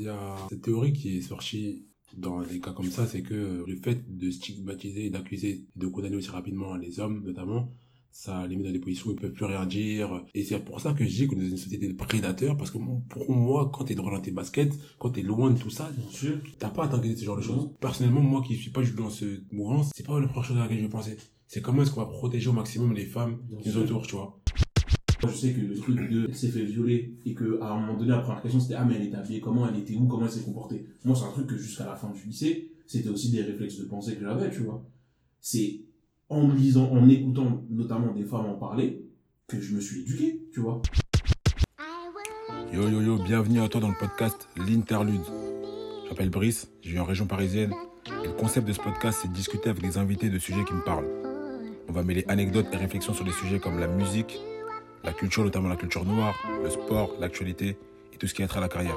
Il y a cette théorie qui est sortie dans des cas comme ça, c'est que le fait de stigmatiser, d'accuser, de condamner aussi rapidement les hommes, notamment, ça les met dans des positions où ils peuvent plus rien dire. Et c'est pour ça que je dis qu'on est dans une société de prédateurs, parce que pour moi, quand t'es droit dans tes baskets, quand t'es loin de tout ça, t'as pas à t'inquiéter de ce genre de choses. Personnellement, moi qui suis pas juste dans ce mouvement, c'est pas la première chose à laquelle je vais penser. C'est comment est-ce qu'on va protéger au maximum les femmes qui nous entourent, tu vois. Je sais que le truc de s'est fait violer et que à un moment donné la première question c'était ah mais elle était habillée comment? Elle était où? Comment elle s'est comportée? Moi c'est un truc que jusqu'à la fin du lycée c'était aussi des réflexes de pensée que j'avais tu vois. C'est en lisant en écoutant notamment des femmes en parler que je me suis éduqué tu vois. Yo yo yo bienvenue à toi dans le podcast l'interlude. Je m'appelle Brice je vis en région parisienne. Le concept de ce podcast c'est de discuter avec des invités de sujets qui me parlent. On va mêler anecdotes et réflexions sur des sujets comme la musique la culture, notamment la culture noire, le sport, l'actualité et tout ce qui est trait à la carrière.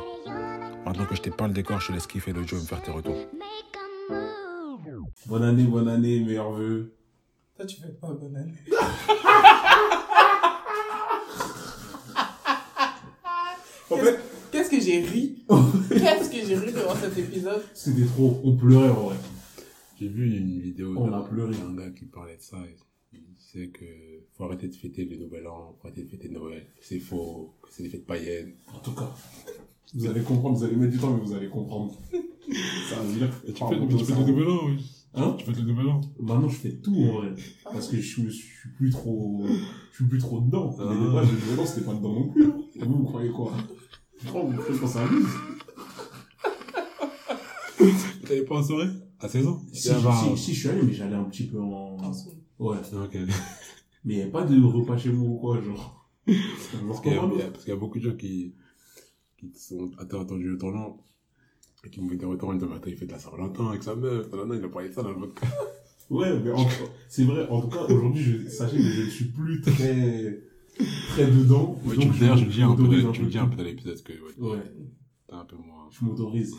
Maintenant que je t'ai peint le décor, je te laisse kiffer le jeu et me faire tes retours. Bonne année, bonne année, meilleurs vœux. Toi, tu fais pas bonne année. en fait, qu'est-ce que j'ai ri? Qu'est-ce que j'ai ri devant cet épisode? C'était trop, on pleurait en vrai. J'ai vu une vidéo On a pleuré. d'un gars qui parlait de ça. Et il disait que faut arrêter de fêter le nouvel an, faut arrêter de fêter Noël. C'est faux, que c'est des fêtes païennes. En tout cas, vous allez comprendre, vous allez mettre du temps, mais vous allez comprendre. Ça veut dire. Tu fais, tu fais le nouvel an, oui. Hein Tu fais le nouvel an. Maintenant, je fais tout en vrai. Parce que je suis plus trop, je suis plus trop dedans. Mais Ah. des fois, le nouvel an, c'était pas dedans non plus. hein. Et vous, vous croyez quoi? Je crois que vous faites quand ça amuse. T'allais pas en soirée? À 16 ans Si, si, si, je suis allé, mais j'allais un petit peu en, En ouais. Ok. Mais y a pas de repas chez moi ou quoi, genre. Parce qu'il y, il y a- parce qu'il y a beaucoup de gens qui, qui sont attendus le tournant et qui me font des retours en disant attends, il fait de la Saint-Valentin avec sa meuf. Non, non, il a parlé de ça dans le podcast. Ouais, mais en- c'est vrai, en tout cas, aujourd'hui, sachez que je ne suis plus très, très dedans. Ouais, donc tu, je me- le dis un peu, tu dis un peu dans l'épisode que ouais, Ouais, t'es un peu moins. je m'autorise.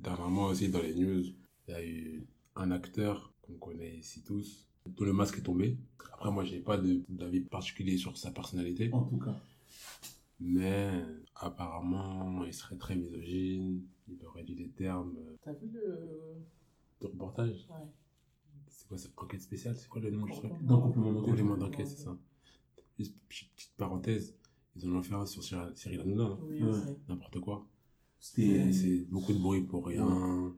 Dernièrement aussi, dans les news, il y a eu un acteur qu'on connaît ici tous, dont le masque est tombé. Après, moi, j'ai pas d'avis particulier sur sa personnalité, En tout cas. mais apparemment, il serait très misogyne. Il aurait dit des termes euh, T'as vu le. de reportage? Ouais. C'est quoi cette enquête spéciale? C'est quoi le nom du truc? Dans complément d'enquête. Complément d'enquête, c'est ça. Juste petite parenthèse, ils en ont fait un sur Cyril Hanouna, là. Oui, Ouais. n'importe quoi. C'est beaucoup de bruit pour rien. Ouais.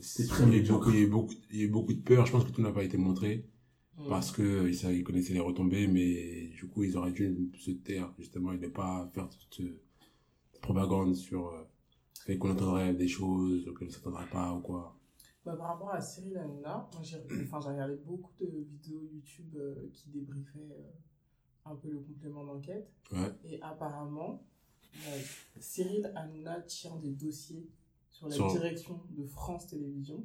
C'est très il y a eu médiocre. beaucoup, il y a eu beaucoup, il y a eu beaucoup de peur. Je pense que tout n'a pas été montré parce que ils, ils connaissaient les retombées, mais du coup, ils auraient dû se taire justement et ne pas faire toute cette propagande sur euh, le fait qu'on entendrait des choses auxquelles on ne s'attendrait pas ou quoi. Bah, par rapport à Cyril Hanouna, moi j'ai enfin, j'ai regardé beaucoup de vidéos YouTube euh, qui débriefaient euh, un peu le complément d'enquête. Ouais. Et apparemment, euh, Cyril Hanouna tire des dossiers sur la Sur- direction de France Télévisions.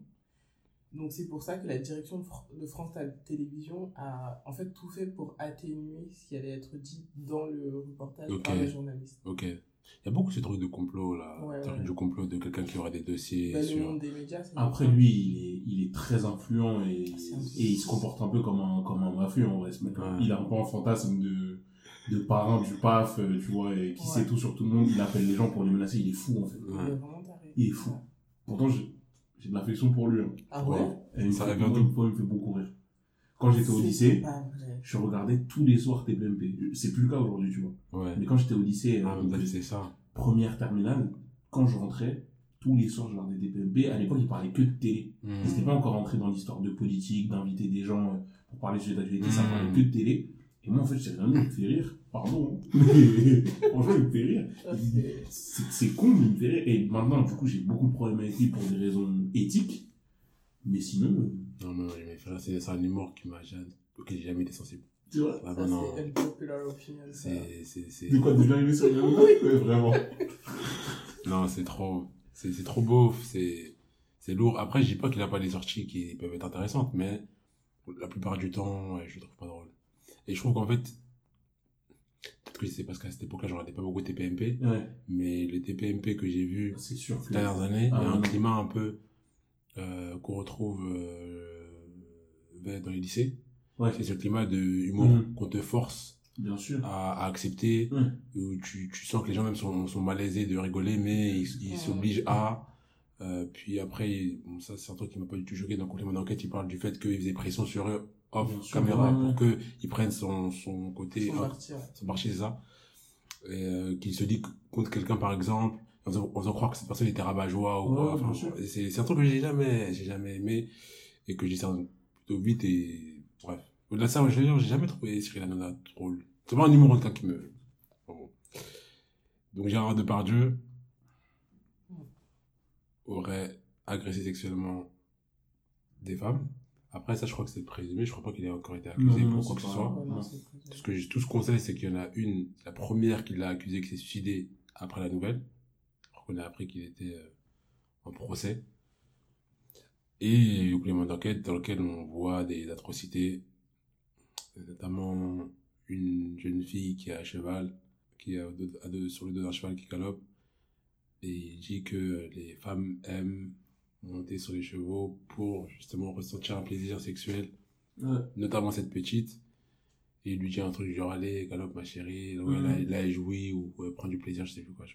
Donc c'est pour ça que la direction de, Fr- de France Télévisions a en fait tout fait pour atténuer ce qui allait être dit dans le reportage Ok. par les journalistes. Ok. Il y a beaucoup ce truc de complot là. Ouais, ouais. Du complot de quelqu'un qui aurait des dossiers Bah, le sur. monde des médias, c'est après lui, il est, il est très influent et, un- et il se comporte un peu comme un, comme un mafieux, en vrai, ce mec. Ouais. Il a un peu un fantasme de, de parrain du PAF, euh, tu vois, et qui Ouais. sait tout sur tout le monde. Il appelle les gens pour les menacer. Il est fou, en fait. Il est fou. Pourtant, j'ai, j'ai de l'affection pour lui, hein. Ah Ouais? ouais Et il me Ça une fois, il me fait beaucoup rire. Quand j'étais au lycée, je regardais tous les soirs TPMP. C'est plus le cas aujourd'hui, tu vois. Ouais. Mais quand j'étais au lycée, Ah, euh, c'est ça. première terminale, quand je rentrais, tous les soirs, je regardais TPMP. À l'époque, ils parlaient que de télé. Hmm. Ils n'étaient pas encore entrés dans l'histoire de politique, d'inviter des gens euh, pour parler de sujets d'actualité. Ça Mhm. parlait que de télé. Et moi, en fait, j'étais vraiment, il me fait rire. Pardon. hein. Mais franchement, il me fait rire. C'est- con, mais il me fait rire. Et maintenant, du coup, j'ai beaucoup de problèmes avec lui pour des raisons éthiques. Mais sinon, euh, Non, non, mais frère, c'est c'est un humour qui m'a jamais, auquel j'ai jamais été sensible. tu vois? Ah, non. c'est unpopular opinion. C'est. De quoi, déjà arrivé sur les Ouais, vraiment. Non, c'est trop, c'est, c'est trop beau, c'est, c'est lourd. Après, je dis pas qu'il a pas des sorties qui peuvent être intéressantes, mais la plupart du temps, ouais, je le trouve pas drôle. Et je trouve qu'en fait, peut-être que c'est parce qu'à cette époque-là, je regardais pas beaucoup de TPMP, Ouais, mais les TPMP que j'ai vus sûr. ces dernières années, Ah, il y a un non. climat un peu, euh, qu'on retrouve, euh, dans les lycées. Ouais. C'est ce climat de humour Mhm. qu'on te force Bien sûr. à, à accepter, Ouais. où tu, tu sens que les gens même sont, sont malaisés de rigoler, mais ils ils Ouais. s'obligent à. Euh, puis après, bon, ça c'est un truc qui m'a pas du tout choqué dans le complément d'enquête, il parle du fait qu'il faisait pression sur eux off caméra pour que ils prennent son, son côté Son marché, c'est ça. Euh, qu'il se dit contre quelqu'un, par exemple, en faisant, en faisant croire que cette personne était rabat-joie ou Ouais, quoi. bien Enfin, c'est, c'est un truc que j'ai jamais, j'ai jamais aimé et que j'ai plutôt vite et bref. Au-delà de ça, je j'ai jamais trouvé Cyril Hanouna drôle. C'est pas un numéro de qui me, bon. Donc Gérard Depardieu aurait agressé sexuellement des femmes. Après, ça, je crois que c'est présumé. Je crois pas qu'il ait encore été accusé Non, non, pour quoi que ce soit. Parce que j'ai- tout ce qu'on sait, c'est qu'il y en a une, la première qui l'a accusé qui s'est suicidée après la nouvelle. Alors qu'on a appris qu'il était euh, en procès. Et le complément d'enquête dans lequel on voit des atrocités, notamment une jeune fille qui est à cheval, qui est sur le dos d'un cheval qui galope. Et il dit que les femmes aiment monter sur les chevaux pour justement ressentir un plaisir sexuel Ouais. notamment cette petite, et il lui dit un truc genre allez, galope ma chérie, là, Mhm. là, là elle jouit ou ouais, prend du plaisir, je sais plus quoi.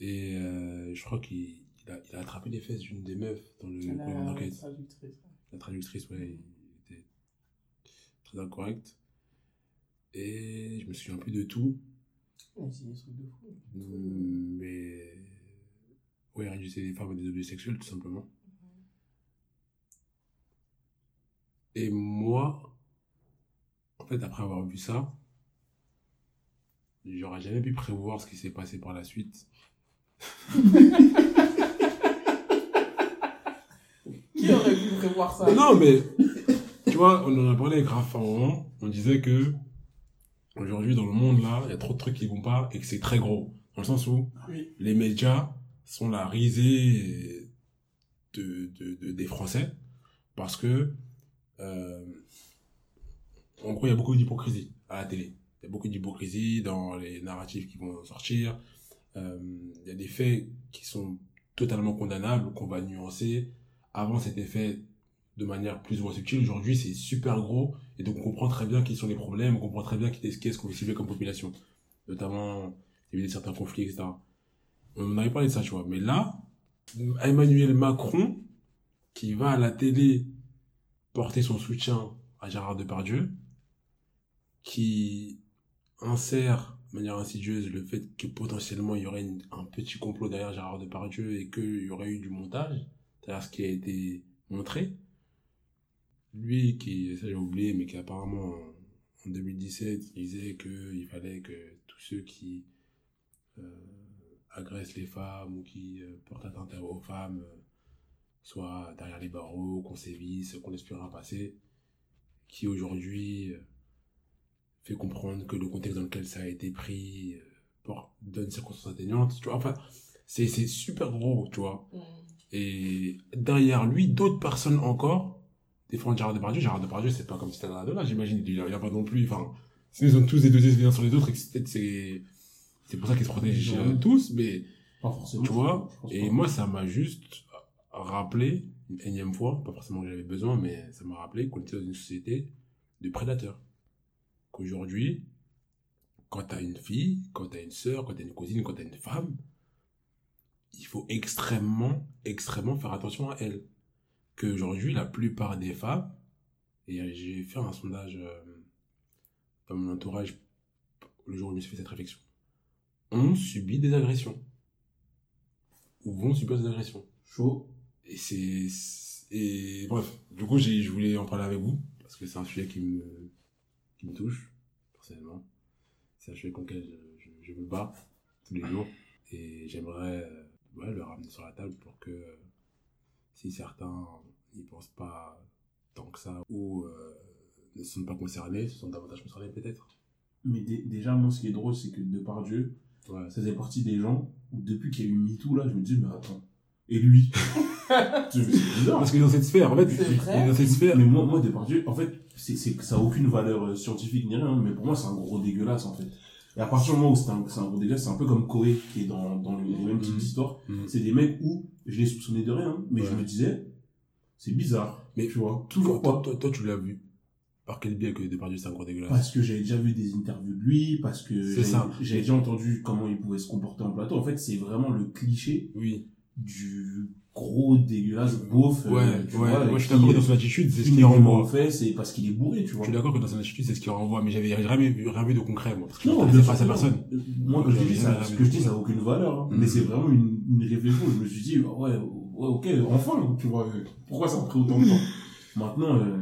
Et euh, je crois qu'il il a, il a attrapé les fesses d'une des meufs dans le La traductrice. La traductrice, ouais, il était très incorrect. Et je me souviens plus de tout, Ouais, c'est des trucs de fou. mais ouais, il réduisait les femmes à des objets sexuels tout simplement. Et moi, en fait, après avoir vu ça, j'aurais jamais pu prévoir ce qui s'est passé par la suite. Qui aurait pu prévoir ça? Non, mais, tu vois, on en a parlé avec un moment, on disait que, aujourd'hui, dans le monde, là, il y a trop de trucs qui vont pas et que c'est très gros. Dans le sens où, Oui. les médias sont la risée de, de, de- des Français parce que, euh, en gros, il y a beaucoup d'hypocrisie à la télé. Il y a beaucoup d'hypocrisie dans les narratifs qui vont sortir. Euh, Il y a des faits qui sont totalement condamnables, qu'on va nuancer. Avant, c'était fait de manière plus ou moins subtile. Aujourd'hui, c'est super gros. Et donc, on comprend très bien qui sont les problèmes. On comprend très bien qu'est-ce qu'on veut cibler comme population. Notamment, éviter certains conflits, etc. On avait parlé de ça, tu vois. Mais là, Emmanuel Macron, qui va à la télé porter son soutien à Gérard Depardieu, qui insère de manière insidieuse le fait que potentiellement il y aurait un petit complot derrière Gérard Depardieu et qu'il y aurait eu du montage, c'est-à-dire ce qui a été montré. Lui, qui, ça j'ai oublié, mais qui apparemment en 2017 disait qu'il fallait que tous ceux qui euh, agressent les femmes ou qui euh, portent atteinte aux femmes euh, soient derrière les barreaux, qu'on sévisse, qu'on laisse plus rien passer, qui aujourd'hui euh, fait comprendre que le contexte dans lequel ça a été pris donne circonstances atténuantes, tu vois, enfin, c'est c'est super gros, tu vois. Mm. Et derrière lui, d'autres personnes encore défendent Gérard Depardieu. Gérard Depardieu, c'est pas comme si c'était un là, j'imagine. Il n'y a, pas non plus. Enfin, ils ont tous des dossiers les uns sur les autres c'est peut-être c'est pour ça qu'ils se protègent euh, tous. Mais Pas forcément. tu vois, et pas. moi, ça m'a juste rappelé une énième fois, pas forcément que j'avais besoin, mais ça m'a rappelé qu'on était dans une société de prédateurs. Qu'aujourd'hui, quand t'as une fille, quand t'as une sœur, quand t'as une cousine, quand t'as une femme, il faut extrêmement, extrêmement faire attention à elle. Qu'aujourd'hui, la plupart des femmes, et j'ai fait un sondage euh, dans mon entourage le jour où je me suis fait cette réflexion, ont subi des agressions. Ou vont subir des agressions. Chaud. Et c'est. Et bref, du coup, j'ai- je voulais en parler avec vous, parce que c'est un sujet qui me, qui me touche, personnellement. C'est un sujet contre lequel je, je, je me bats tous les jours. Et j'aimerais euh, ouais, le ramener sur la table pour que, euh, si certains n'y pensent pas tant que ça, ou euh, ne sont pas concernés, se sont davantage concernés peut-être. Mais dé- déjà, moi, ce qui est drôle, c'est que Depardieu, Ouais. ça faisait partie des gens où depuis qu'il y a eu MeToo, là, je me dis, mais attends. Et lui? C'est bizarre. Parce que dans cette sphère, en fait, C'est vrai. dans cette sphère, Mais moi, moi Depardieu, en fait, c'est, c'est, ça n'a aucune valeur euh, scientifique ni rien, mais pour moi, c'est un gros dégueulasse, en fait. Et à partir du moment où c'est un, c'est un gros dégueulasse, c'est un peu comme Koé, qui est dans, dans les mêmes types Mhm. d'histoires. Mhm. C'est des mecs où je les soupçonnais de rien, mais je me disais, c'est bizarre. Mais tu vois, toujours toi, toi, tu l'as vu Par quel biais que Depardieu c'est un gros dégueulasse Parce que j'avais déjà vu des interviews de lui, parce que j'avais déjà entendu comment il pouvait se comporter en plateau. En fait, c'est vraiment le cliché Oui. du gros dégueulasse beauf. euh, Ouais, tu ouais. vois, Moi, je suis d'accord euh, dans son attitude, c'est ce une qui aiguille renvoie. fait, c'est parce qu'il est bourré, tu Je vois. suis d'accord que dans son attitude, c'est ce qui renvoie, mais j'avais jamais vu, rien vu de concret, moi. Parce que je Non, m'intéressais bien pas sa personne. Euh, Moi, je dis, ça, ce que je dis, ça n'a aucune valeur. hein. Mm. Mais c'est vraiment une, une réflexion. Je me suis dit, ouais, ouais, ok, enfin, tu vois, euh, pourquoi ça a pris autant de temps? Maintenant, euh,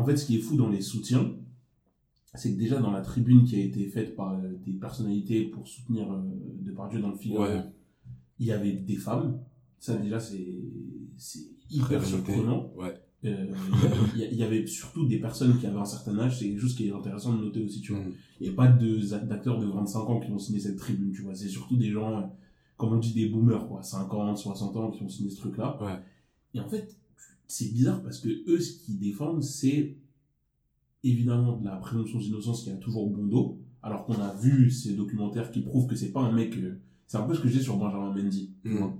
en fait, ce qui est fou dans les soutiens, c'est que déjà dans la tribune qui a été faite par euh, des personnalités pour soutenir euh, Depardieu dans le Ouais. il y avait des femmes. Ça, déjà, c'est hyper surprenant. Ouais. Euh, il y, a- il y avait surtout des personnes qui avaient un certain âge, c'est quelque chose qui est intéressant de noter aussi, tu vois. Mm. Il n'y a pas de- d'acteurs de 25 ans qui ont signé cette tribune, tu vois. C'est surtout des gens, comme on dit, des boomers, quoi. 50, 60 ans qui ont signé ce truc-là. Ouais. Et en fait, c'est bizarre parce que eux, ce qu'ils défendent, c'est évidemment de la présomption d'innocence qui a toujours bon dos. Alors qu'on a vu ces documentaires qui prouvent que c'est pas un mec. euh, c'est un peu ce que j'ai sur Benjamin Mendy. Mm. vois.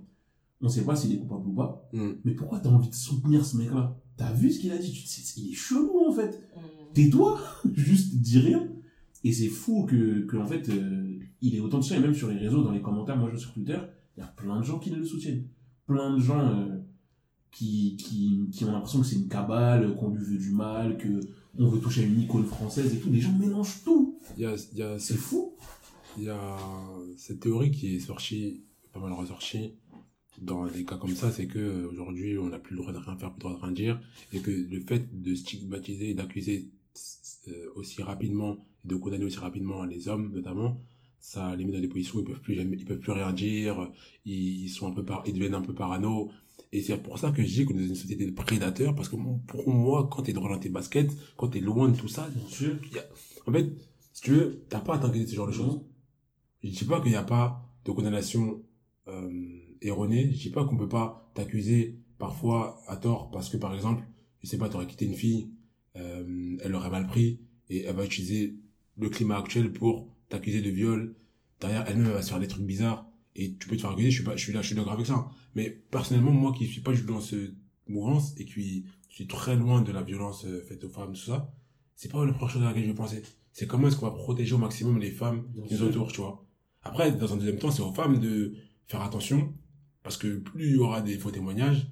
On sait pas s'il est coupable ou pas. Mm. Mais pourquoi t'as envie de soutenir ce mec-là? T'as vu ce qu'il a dit? Tu- c'est- Il est chelou en fait Mm. tais-toi, juste dis rien. Et c'est fou que, que en fait, euh, il est autant de ça, et même sur les réseaux, dans les commentaires, moi je sur Twitter, il y a plein de gens qui le soutiennent. Plein de gens euh, qui, qui, qui ont l'impression que c'est une cabale, qu'on lui veut du mal, que on veut toucher à une icône française et tout. Les gens mélangent tout. Y a, y a C'est fou. il y a cette théorie qui est sortie, pas mal ressortie dans des cas comme ça, c'est que euh, aujourd'hui on n'a plus le droit de rien faire, plus le droit de rien dire, et que le fait de stigmatiser et d'accuser euh, aussi rapidement, et de condamner aussi rapidement les hommes notamment, ça les met dans des positions où ils peuvent plus jamais, ils peuvent plus rien dire, ils, ils sont un peu par, ils deviennent un peu parano. Et c'est pour ça que je dis est dans une société de prédateurs, parce que pour moi, quand t'es dans tes baskets, quand t'es loin de tout ça, a- en fait, si tu veux, t'as pas à t'inquiéter de ce genre de choses. Je dis pas qu'il n'y a pas de condamnation euh, erronée. Je dis pas qu'on peut pas t'accuser parfois à tort parce que par exemple, je sais pas, t'aurais quitté une fille, euh, elle l'aurait mal pris et elle va utiliser le climat actuel pour t'accuser de viol. Derrière, elle-même elle va se faire des trucs bizarres et tu peux te faire accuser. Je suis pas, je suis là, je suis d'accord avec ça. Mais personnellement, moi qui suis pas juste dans ce mouvance et qui suis très loin de la violence euh, faite aux femmes, tout ça, c'est pas la première chose à laquelle je vais penser. C'est comment est-ce qu'on va protéger au maximum les femmes qui nous entourent, tu vois. Après, dans un deuxième temps, c'est aux femmes de faire attention, parce que plus il y aura des faux témoignages,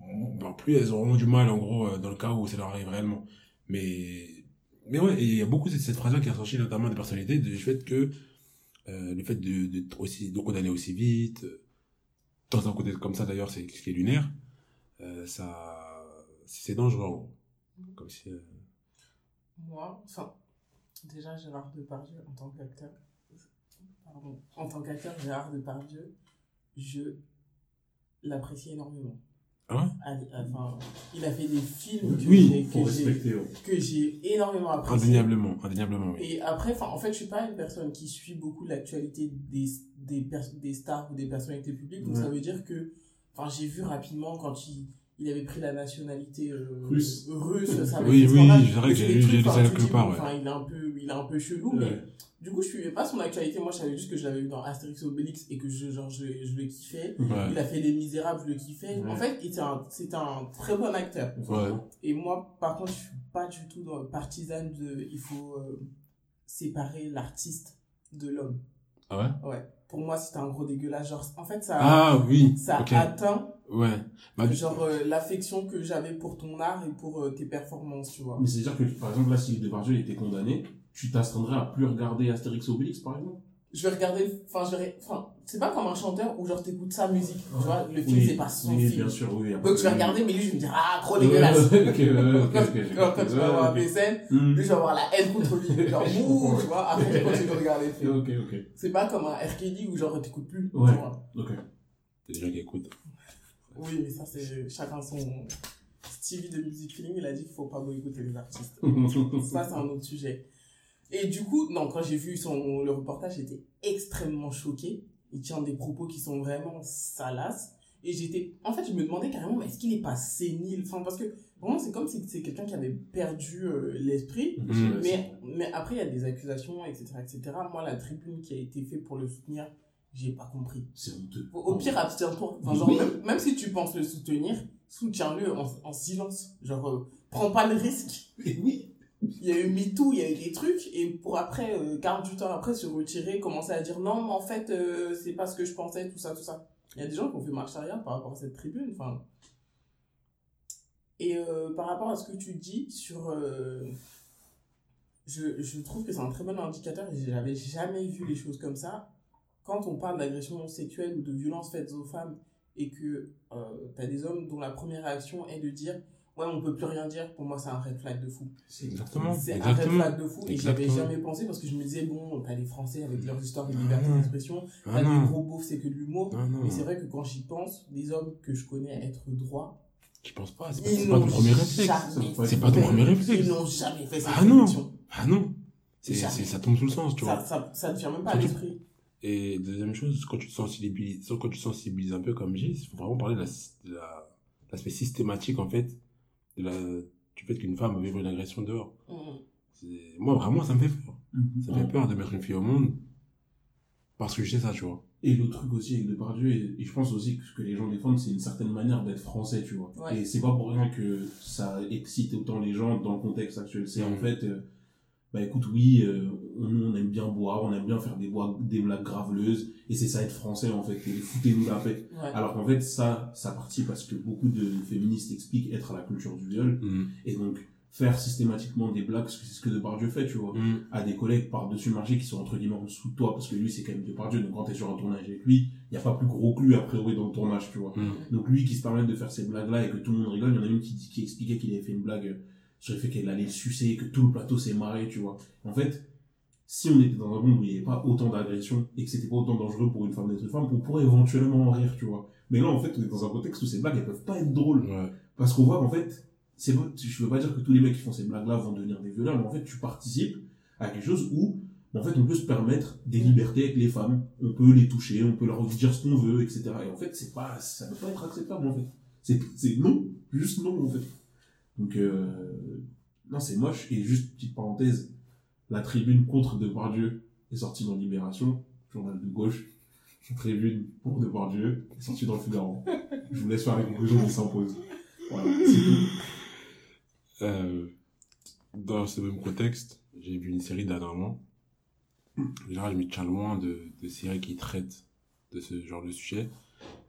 ben, plus elles auront du mal, en gros, euh, dans le cas où ça leur arrive réellement. Mais, mais ouais, et il y a beaucoup cette, cette phrase-là qui est ressortie notamment des personnalités, du fait que, euh, le fait de, de, aussi, de condamner aussi vite, euh, dans un côté comme ça d'ailleurs, c'est ce qui est lunaire, euh, ça, c'est dangereux, en gros. Comme si, euh, Moi, enfin, déjà Gérard Depardieu en tant qu'acteur, pardon, en tant qu'acteur Gérard Depardieu, je l'apprécie énormément. Ouais Allez, Enfin, il a fait des films que Oui, j'ai- énormément apprécié. Indéniablement, indéniablement, oui. Et après, en fait, je suis pas une personne qui suit beaucoup l'actualité des, des, des stars ou des personnalités publiques. Donc, Ouais. ça veut dire que, j'ai vu rapidement quand il, il avait pris la nationalité euh, Russe. russe, ça Oui, oui, c'est vrai que j'ai lu- quelque part, ouais. Enfin, il est un peu, il est un peu chelou, mais du coup, je suivais pas son actualité. Moi, je savais juste que je l'avais vu dans Astérix et Obélix et que je, genre, je, je le kiffais. Ouais. Il a fait Les Misérables, je le kiffais. Ouais. En fait, c'était un, un très bon acteur. Ouais. Et moi, par contre, je suis pas du tout dans, partisane de. Il faut euh, séparer l'artiste de l'homme. Ah ouais? Ouais. Pour moi, c'était un gros dégueulasse. Genre, en fait, ça, Ah oui, ça ok. atteint Ouais. Bah, genre euh, l'affection que j'avais pour ton art et pour euh, tes performances, tu vois. Mais c'est-à-dire que, par exemple, là, si Depardieu était condamné, tu t'astreindrais à plus regarder Astérix Obélix, par exemple? Je vais regarder. Enfin, je vais. Enfin, c'est pas comme un chanteur où genre t'écoutes sa musique. Tu vois, le film, Oui, c'est pas son oui, film. bien sûr, oui. Donc, je vais regarder, mais lui, je vais me dire, ah, trop dégueulasse. ouais, ok, ouais, ouais, ok, quand, tu vas voir des scènes. Hmm. lui, je vais avoir la haine contre lui. Genre, ouh, tu vois. Après, je continue de regarder le film. Ok, ok. C'est pas comme un RKD où genre t'écoutes plus. Ouais. tu vois. Ok. a des gens qui écoutent. Oui, mais ça, c'est chacun son. Stevie de Music Feeling, il a dit qu'il faut pas boycotter les artistes. Ça, c'est un autre sujet. Et du coup, non, quand j'ai vu son, le reportage, j'étais extrêmement choquée. Il tient des propos qui sont vraiment salaces. Et j'étais, en fait, je me demandais carrément, mais est-ce qu'il est pas sénile? Enfin, parce que vraiment, c'est comme si c'est quelqu'un qui avait perdu euh, l'esprit. Mm. Mais, mais après, il y a des accusations, etc., etc. Moi, la tribune qui a été faite pour le soutenir j'ai pas compris. C'est honteux. Au pire, abstiens-toi. Enfin, Oui. même, même si tu penses le soutenir, soutiens-le en, en silence. Genre, euh, prends pas le risque. Oui. Il y a eu MeToo, il y a eu des trucs, et pour après, euh, 48 ans après, se retirer, commencer à dire non, mais en fait, euh, c'est pas ce que je pensais, tout ça, tout ça. Il y a des gens qui ont fait marche arrière par rapport à cette tribune. Enfin. Et euh, par rapport à ce que tu dis sur. euh, je, je trouve que c'est un très bon indicateur, j'avais jamais vu les choses comme ça. Quand on parle d'agression sexuelle ou de violence faites aux femmes, et que euh, t'as des hommes dont la première réaction est de dire ouais on peut plus rien dire pour moi c'est un red flag de fou C'est Exactement. c'est un red flag de fou et j'avais jamais pensé parce que je me disais bon t'as les français avec leurs histoires de Ah liberté d'expression Ah t'as des gros beaufs c'est que de l'humour non. mais c'est vrai que quand j'y pense des hommes que je connais être droits Tu penses pas, c'est pas, ton premier réflexe. C'est pas ton premier réflexe. ils n'ont jamais fait cette Ah non. Ah non. C'est, ça tombe sous le sens, tu vois. ça, ça ne vient même pas à l'esprit Et deuxième chose, quand tu te sensibilises, quand tu te sensibilises un peu comme Gilles, il faut vraiment parler de, la, de la- l'aspect systématique, en fait, de la, du fait qu'une femme va vivre une agression dehors. C'est- moi, vraiment, ça me fait peur. Mhm. Ça me fait peur de mettre une fille au monde parce que je sais ça, tu vois. Et l'autre truc aussi avec Depardieu, et, et je pense aussi que ce que les gens défendent, c'est une certaine manière d'être français, tu vois. Ouais. Et c'est pas pour rien que ça excite autant les gens dans le contexte actuel. C'est en Mhm. fait, euh, bah écoute, oui, euh, on, on aime bien boire, on aime bien faire des, des blagues graveleuses, et c'est ça être français en fait, et foutez-nous la paix. Ouais. Alors qu'en fait, ça, ça partit parce que beaucoup de féministes expliquent être à la culture du viol, Mm. et donc faire systématiquement des blagues, c'est ce que Depardieu fait, tu vois Mm. à des collègues par-dessus le marché qui sont entre guillemets en dessous de toi, parce que lui, c'est quand même Depardieu, donc quand t'es sur un tournage avec lui, il n'y a pas plus gros que lui, a priori, dans le tournage, tu vois. Mm. Donc lui qui se permet de faire ces blagues-là et que tout le monde rigole, il y en a une qui, qui expliquait qu'il avait fait une blague sur le fait qu'elle allait le sucer, que tout le plateau s'est marré, tu vois. En fait, si on était dans un monde où il n'y avait pas autant d'agressions et que c'était pas autant dangereux pour une femme d'être une femme, on pourrait éventuellement en rire, tu vois. Mais là, en fait, on est dans un contexte où ces blagues, elles peuvent pas être drôles. Ouais. Parce qu'on voit qu'en fait, c'est pas- je veux pas dire que tous les mecs qui font ces blagues-là vont devenir des violeurs, mais en fait, tu participes à quelque chose où, en fait, on peut se permettre des libertés avec les femmes, on peut les toucher, on peut leur dire ce qu'on veut, etc. Et en fait, c'est pas, ça peut pas être acceptable, en fait. C'est, c'est non, juste non, en fait. Donc, euh, non, c'est moche. Et juste, petite parenthèse, la tribune contre Depardieu est sortie dans Libération, journal de gauche. Tribune pour Depardieu est sortie dans le Figaro. Je vous laisse faire les conclusions qui s'imposent. Voilà, c'est tout. Euh, dans ce même contexte, j'ai vu une série dernièrement. En général, je me tiens loin de, de séries qui traitent de ce genre de sujet.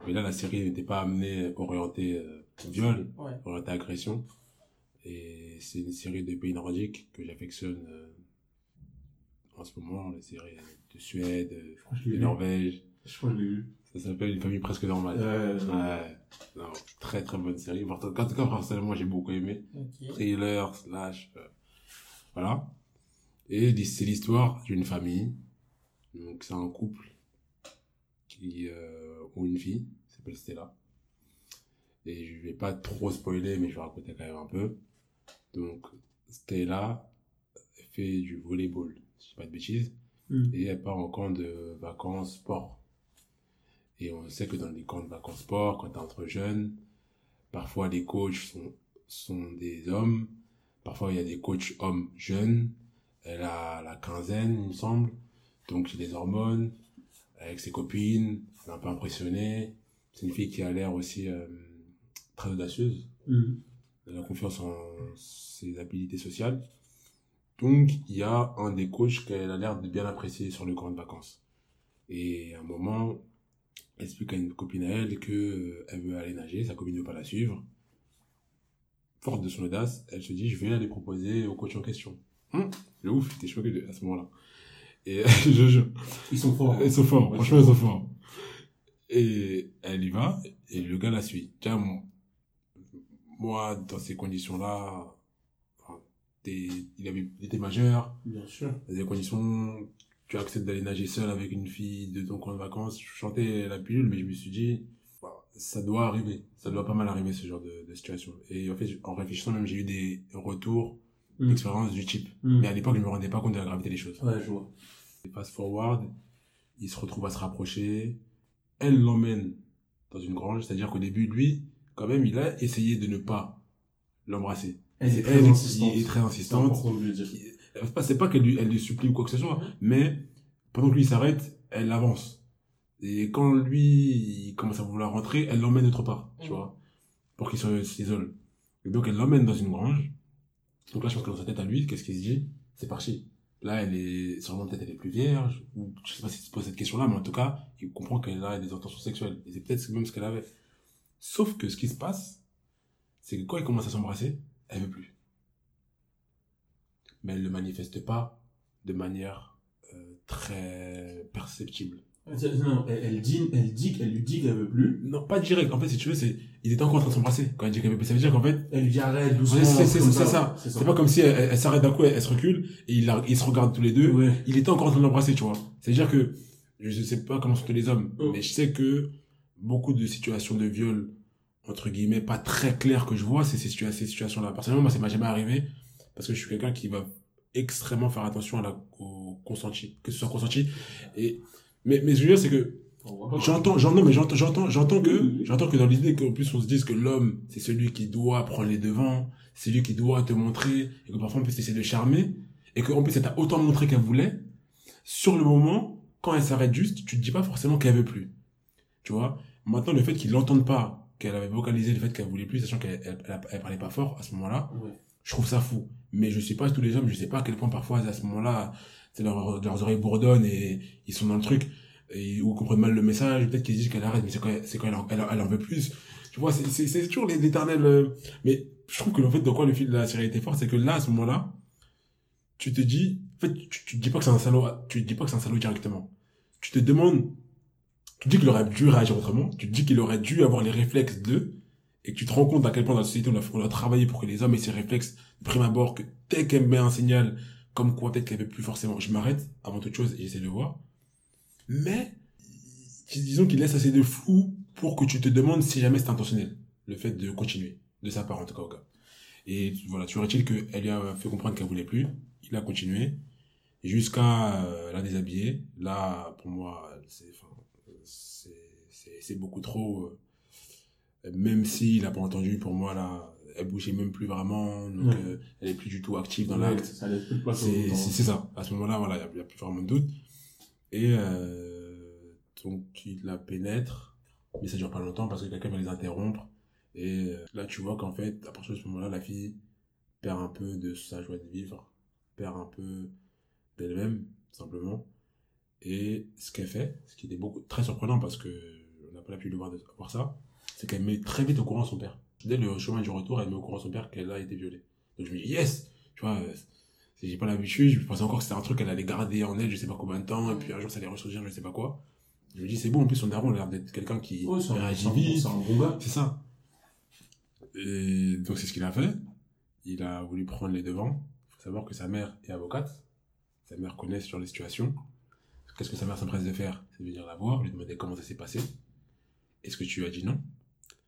Mais là, la série n'était pas amenée orientée euh, viol, Ouais. orientée agression. Et c'est une série de pays nordiques que j'affectionne euh, en ce moment, les séries de Suède, de. Norvège. Je crois que je l'ai vu. Ça s'appelle Une famille presque normale. Euh, Ouais. Non, très très bonne série. En tout cas, personnellement, j'ai beaucoup aimé Ok. thriller, slash, euh, voilà. Et c'est l'histoire d'une famille. Donc c'est un couple qui euh, ont une fille, qui s'appelle Stella. Et je vais pas trop spoiler, mais je vais raconter quand même un peu. Donc Stella fait du volleyball, si je dis pas de bêtises, Hmm. et elle part en camp de vacances sport. Et on sait que dans les camps de vacances sport, quand t'es entre jeunes, parfois les coachs sont, sont des hommes, parfois il y a des coachs hommes jeunes, elle a la quinzaine, il me semble, donc j'ai des hormones, avec ses copines, elle est un peu impressionnée, c'est une fille qui a l'air aussi euh, très audacieuse, Hmm. elle a confiance en ses habilités sociales. Donc, il y a un des coachs qu'elle a l'air de bien apprécier sur le camp de vacances. Et à un moment, elle explique à une copine à elle que euh, elle veut aller nager, sa copine ne veut pas la suivre. Forte de son audace, elle se dit, je vais aller proposer au coach en question. Hum, le ouf, t'es choqué à ce moment-là. Et je, je, Ils sont forts. ils sont forts, franchement, ils sont forts. Et elle y va, et le gars la suit. Tiens, moi, dans ces conditions-là, il, avait, il était majeur, Bien sûr. dans des conditions, tu acceptes d'aller nager seul avec une fille de ton camp de vacances. Je chantais la pilule, mais je me suis dit, bah, ça doit arriver, ça doit pas mal arriver ce genre de, de situation. Et en fait, en réfléchissant même, j'ai eu des retours Hmm. d'expérience du type. Hmm. Mais à l'époque, je me rendais pas compte de la gravité des choses. Ouais, je vois. Fast forward, il se retrouve à se rapprocher. Elle l'emmène dans une grange, c'est-à-dire qu'au début, lui, quand même, il a essayé de ne pas l'embrasser. Elle est très elle insistante. qui est très C'est insistante. C'est pas- qu'elle lui, elle lui supplie ou quoi que ce soit, mais pendant que lui s'arrête, elle avance. Et quand lui, il commence à vouloir rentrer, elle l'emmène autre part, tu Mhm. vois, pour qu'il se- s'isole. Et donc, elle l'emmène dans une grange. Donc là, je pense que dans sa tête à lui, qu'est-ce qu'il se dit? C'est parti. Là, elle est, sûrement peut-être elle est plus vierge, ou je sais pas s'il se pose cette question-là, mais en tout cas, il comprend qu'elle a des intentions sexuelles. Et c'est peut-être même ce qu'elle avait. Sauf que ce qui se passe, c'est que quand ils commencent à s'embrasser, elle veut plus. Mais elle ne le manifeste pas de manière euh, très perceptible. C'est- Non, elle, elle dit, elle dit qu'elle lui dit qu'elle veut plus. Non, pas direct. En fait, si tu veux, c'est, ils étaient encore en train de s'embrasser quand elle dit qu'elle veut plus. Ça veut dire qu'en fait, Elle lui dit arrête doucement. C'est c'est- c'est ça. C'est C'est pas comme si elle, elle- s'arrête d'un coup, elle, elle se recule et ils, la- ils se regardent tous les deux. Ouais. Il était encore en train de l'embrasser, tu vois. C'est-à-dire que je sais pas comment sont tous les hommes, Mm. mais je sais que beaucoup de situations de viol, entre guillemets, pas très claires que je vois, c'est ces, situa- ces situations-là. Personnellement, moi, ça m'a jamais arrivé parce que je suis quelqu'un qui va extrêmement faire attention à la, au consenti, que ce soit consenti. Et, mais, mais ce que je veux dire, c'est que J'entends, j'entends, mais j'entends, j'entends, j'entends que, j'entends que dans l'idée qu'en plus on se dise que l'homme, c'est celui qui doit prendre les devants, c'est lui qui doit te montrer, et que parfois on peut essayer de charmer, et qu'en plus elle t'a autant montré qu'elle voulait, sur le moment, quand elle s'arrête juste, tu te dis pas forcément qu'elle veut plus. Tu vois? Maintenant, le fait qu'ils l'entendent pas, qu'elle avait vocalisé le fait qu'elle voulait plus, sachant qu'elle, elle, elle, elle parlait pas fort à ce moment-là, Ouais. je trouve ça fou. Mais je sais pas tous les hommes, je sais pas à quel point parfois à ce moment-là, leur, leurs oreilles bourdonnent et ils sont dans le truc et ou comprennent mal le message, peut-être qu'ils disent qu'elle arrête, mais c'est quand, c'est quand elle, en, elle, en- elle en veut plus. Tu vois, c'est, c'est, c'est toujours les- l'éternel. euh, Mais je trouve que le fait de quoi le fil de la série était fort, c'est que là, à ce moment-là, tu te dis, en fait, tu, tu te dis pas que c'est un salaud, tu te dis pas que c'est un salaud directement. Tu te demandes, tu dis qu'il aurait dû réagir autrement, tu dis qu'il aurait dû avoir les réflexes d'eux, et que tu te rends compte à quel point dans la société on a, travaillé pour que les hommes aient ces réflexes de prime abord, que dès qu'elle met un signal, comme quoi peut-être qu'elle veut plus forcément, je m'arrête avant toute chose et j'essaie de voir. Mais, disons qu'il laisse assez de flou pour que tu te demandes si jamais c'est intentionnel, le fait de continuer, de sa part en tout cas au gars. Et voilà, tu aurais-il qu'elle lui a fait comprendre qu'elle voulait plus, il a continué, jusqu'à euh, la déshabiller. Là, pour moi, c'est, c'est, beaucoup trop, euh, même s'il a pas entendu, pour moi, là, elle bougeait même plus vraiment, donc Ouais. euh, elle est plus du tout active dans Ouais, l'acte. C'est ça. À ce moment-là, voilà, il n'y a, plus vraiment de doute. Et euh, donc, il la pénètre, mais ça dure pas longtemps parce que quelqu'un va les interrompre. Et là, tu vois qu'en fait, à partir de ce moment-là, la fille perd un peu de sa joie de vivre, perd un peu d'elle-même, simplement. Et ce qu'elle fait, ce qui était beaucoup, très surprenant parce que n'a pas l'habitude de voir, de voir ça, c'est qu'elle met très vite au courant son père. Dès le chemin du retour, elle met au courant son père qu'elle a été violée. Donc je me dis, yes! Tu vois, euh, si j'ai pas l'habitude, je pensais encore que c'était un truc qu'elle allait garder en elle, je sais pas combien de temps, et puis un jour ça allait ressurgir, je sais pas quoi. Je me dis, c'est bon, en plus son daron a l'air d'être quelqu'un qui un- réagit vite. C'est ça. Et donc c'est ce qu'il a fait. Il a voulu prendre les devants. Il faut savoir que sa mère est avocate. Sa mère connaît sur les situations. Qu'est-ce que sa mère s'empresse de faire? C'est de venir la voir, lui demander comment ça s'est passé. Est-ce que tu as dit non?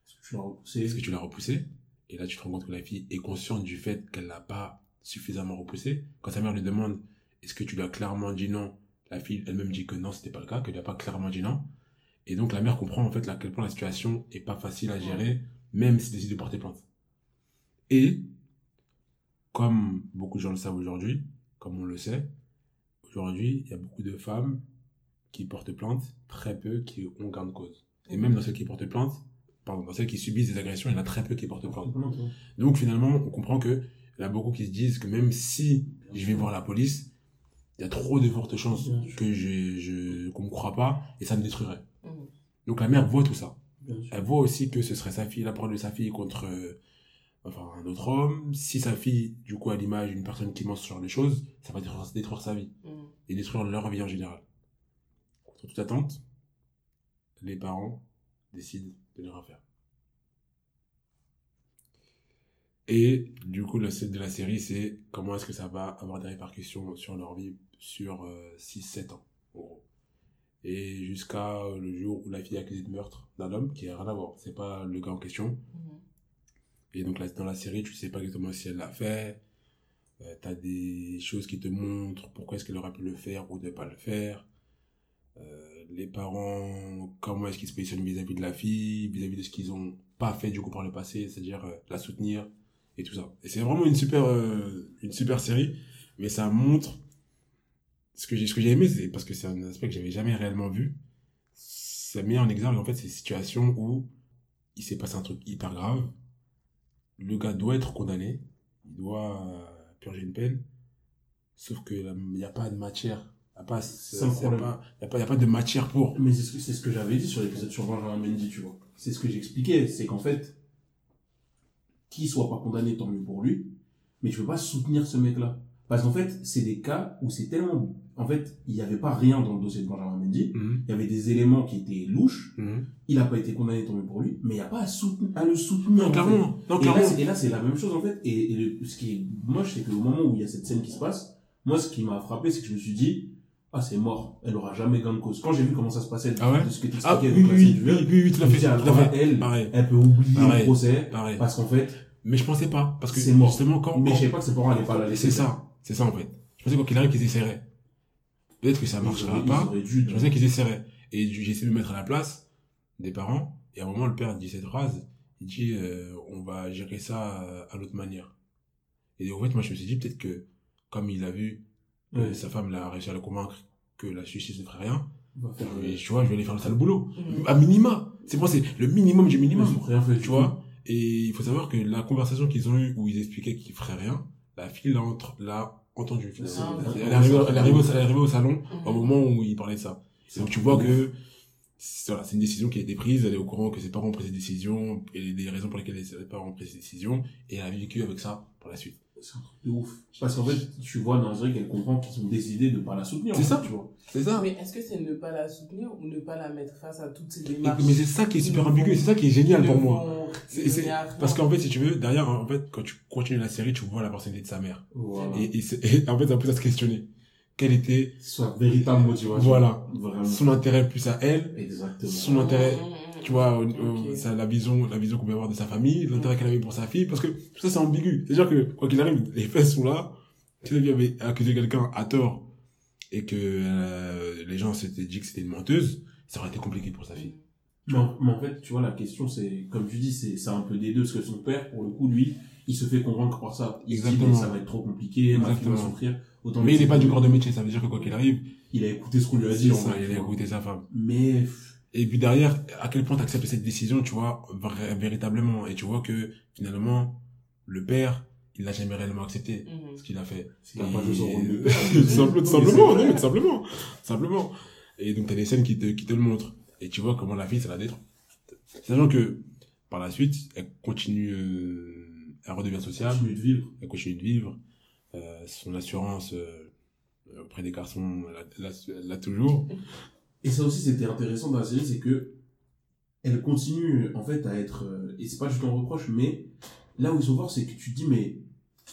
Est-ce que tu l'as repoussé? Est-ce que tu l'as repoussé? Et là, tu te rends compte que la fille est consciente du fait qu'elle l'a pas suffisamment repoussé. Quand sa mère lui demande est-ce que tu lui as clairement dit non, la fille elle-même dit que non, c'était pas le cas, qu'elle lui a pas clairement dit non. Et donc la mère comprend en fait à quel point la situation est pas facile à gérer, même s'il décide de porter plainte. Et comme beaucoup de gens le savent aujourd'hui, comme on le sait, aujourd'hui il y a beaucoup de femmes qui portent plainte, très peu qui ont gain de cause. Et même dans celles qui portent plainte, pardon, dans celles qui subissent des agressions, il y en a très peu qui portent plainte. Donc finalement, on comprend que il y en a beaucoup qui se disent que même si je vais voir la police, il y a trop de fortes chances que je, je qu'on me croit pas et ça me détruirait. Mhm. Donc la mère voit tout ça. Elle voit aussi que ce serait sa fille, la parole de sa fille contre euh, enfin un autre homme. Si sa fille, du coup, à l'image d'une personne qui ment sur les choses, ça va détruire, détruire sa vie Mhm. et détruire leur vie en général. Contre toute attente, les parents décident de ne rien faire. Et du coup, le de la série, c'est comment est-ce que ça va avoir des répercussions sur leur vie sur 6-7 ans, en gros. Et jusqu'à le jour où la fille est accusée de meurtre d'un homme qui n'a rien à voir. C'est pas le gars en question. Mhm. Et donc là, dans la série, tu sais pas exactement si elle l'a fait. Euh, T'as des choses qui te montrent pourquoi est-ce qu'elle aurait pu le faire ou ne pas le faire. Euh, les parents, comment est-ce qu'ils se positionnent vis-à-vis de la fille, vis-à-vis de ce qu'ils ont pas fait du coup par le passé, c'est-à-dire euh, la soutenir et tout ça. Et c'est vraiment une super, euh, une super série, mais ça montre ce que j'ai, ce que j'ai aimé, c'est parce que c'est un aspect que j'avais jamais réellement vu. ça met en exergue en fait ces situations où il s'est passé un truc hyper grave. Le gars doit être condamné, il doit euh, purger une peine, sauf que il n'y a pas de matière. Il n'y a, pas- y a pas- y a de matière pour. Mais c'est ce que, ce que j'avais dit sur l'épisode sur Benjamin Mendy, tu vois. C'est ce que j'expliquais, c'est qu'en fait, qu'il soit pas condamné, tant mieux pour lui, mais tu peux pas soutenir ce mec-là. Parce qu'en fait, c'est des cas où c'est tellement... En fait, il n'y avait pas rien dans le dossier de Benjamin Mendy, Mhm, il y avait des éléments qui étaient louches, mhm. il n'a pas été condamné, tant mieux pour lui, mais il n'y a pas à, soutenir, à le soutenir. en fait. Clairement, non, clairement. et là, c'est la même chose, en fait. Et, et le- ce qui est moche, c'est qu'au moment où il y a cette scène qui se passe, moi, ce qui m'a frappé, c'est que je me suis dit, ah, c'est mort. Elle aura jamais gain de cause. Quand j'ai vu comment ça se passait, Ah ouais de ce que tu Ah oui, oui, avec oui, oui, oui, oui, tout à me fait. elle, Pareil, elle peut oublier Pareil. le procès, pareil. parce qu'en fait, Mais je pensais pas. Parce que mort. justement, quand. mais quand- je savais pas que ses parents allaient pas la laisser. C'est ça. C'est ça, en fait. Je pensais quoi qu'il arrive qu'ils essaieraient. Peut-être que ça marchera auraient- pas. dû, Je pensais qu'ils essaieraient. Et j'ai essayé de me mettre à la place des parents. Et à un moment, le père dit cette phrase. Il dit, euh, on va gérer ça euh, à l'autre manière. Et en fait, moi, je me suis dit, peut-être que, comme il a vu, Ouais. sa femme l'a réussi à le convaincre que la justice ne ferait rien, et, tu vois, je vais aller faire le sale boulot. Mhm. À minima. C'est moi, c'est le minimum du Ils minimum. rien fait. Tu vois Et il faut savoir que la conversation qu'ils ont eue où ils expliquaient qu'ils feraient rien, la fille l'a entre- l'a entendu. Ah, elle, est arrivée, elle, est arrivée au, elle est arrivée au salon Mhm. au moment où il parlait de ça. Donc tu vois que c'est voilà, c'est une décision qui a été prise, elle est au courant que ses parents ont pris cette décision, et les raisons pour lesquelles ses parents ont pris cette décision, et elle a vécu avec ça pour la suite. C'est un truc de ouf. Parce qu'en fait, tu vois dans Zurich qu'elle comprend qu'ils ont décidé de pas la soutenir. C'est ça. tu vois. C'est ça Mais est-ce que c'est ne pas la soutenir ou ne pas la mettre face à toutes ces Et- démarches Mais c'est ça qui est super ambigu, c'est ça qui est génial ne pour moi. C'est- c'est- Parce qu'en fait, si tu veux, derrière, en fait, quand tu continues la série, tu vois la personnalité de sa mère. Voilà. Et, et, c'est- et en fait, ça pousse à se questionner. Quel était Soit véritable motivation. Voilà. Vraiment. son intérêt plus à elle, Exactement. son intérêt, Mhm. Tu vois, ça, la vision, la vision qu'on peut avoir de sa famille, l'intérêt qu'elle avait pour sa fille, parce que tout ça c'est ambigu. C'est-à-dire que quoi qu'il arrive, les faits sont là. Si la vie avait accusé quelqu'un à tort et que euh, les gens s'étaient dit que c'était une menteuse, ça aurait été compliqué pour sa fille. Mais en, mais en fait, tu vois, la question, c'est, comme tu dis, c'est, c'est un peu des deux, parce que son père, pour le coup, lui, il se fait convaincre par ça. Il se dit, Exactement. ça va être trop compliqué, ma fille Exactement. va souffrir. Autant Mais il n'est pas du corps de métier, ça veut dire que quoi qu'il arrive, Il a écouté ce qu'on lui a c'est dit, ça, il a écouté sa femme. Mais, Et puis derrière, à quel point tu acceptes cette décision, tu vois, véritablement. Et tu vois que finalement, le père, il l'a jamais réellement accepté, Mhm. ce qu'il a fait. il pas joué son rôle de Et- père. tout simplement, non, tout simplement, simplement. Et donc, t'as des scènes qui te, qui te le montrent. Et tu vois comment la fille, ça la détruit. Sachant que, par la suite, elle continue, euh, elle redevient sociable, Continue de vivre. elle continue de vivre, euh, son assurance, euh, auprès des garçons, elle l'a- elle l'a toujours. Et ça aussi, c'était intéressant dans la série, c'est que elle continue, en fait, à être, euh, et c'est pas tout un reproche, mais là où ils sont forts, c'est que tu te dis, mais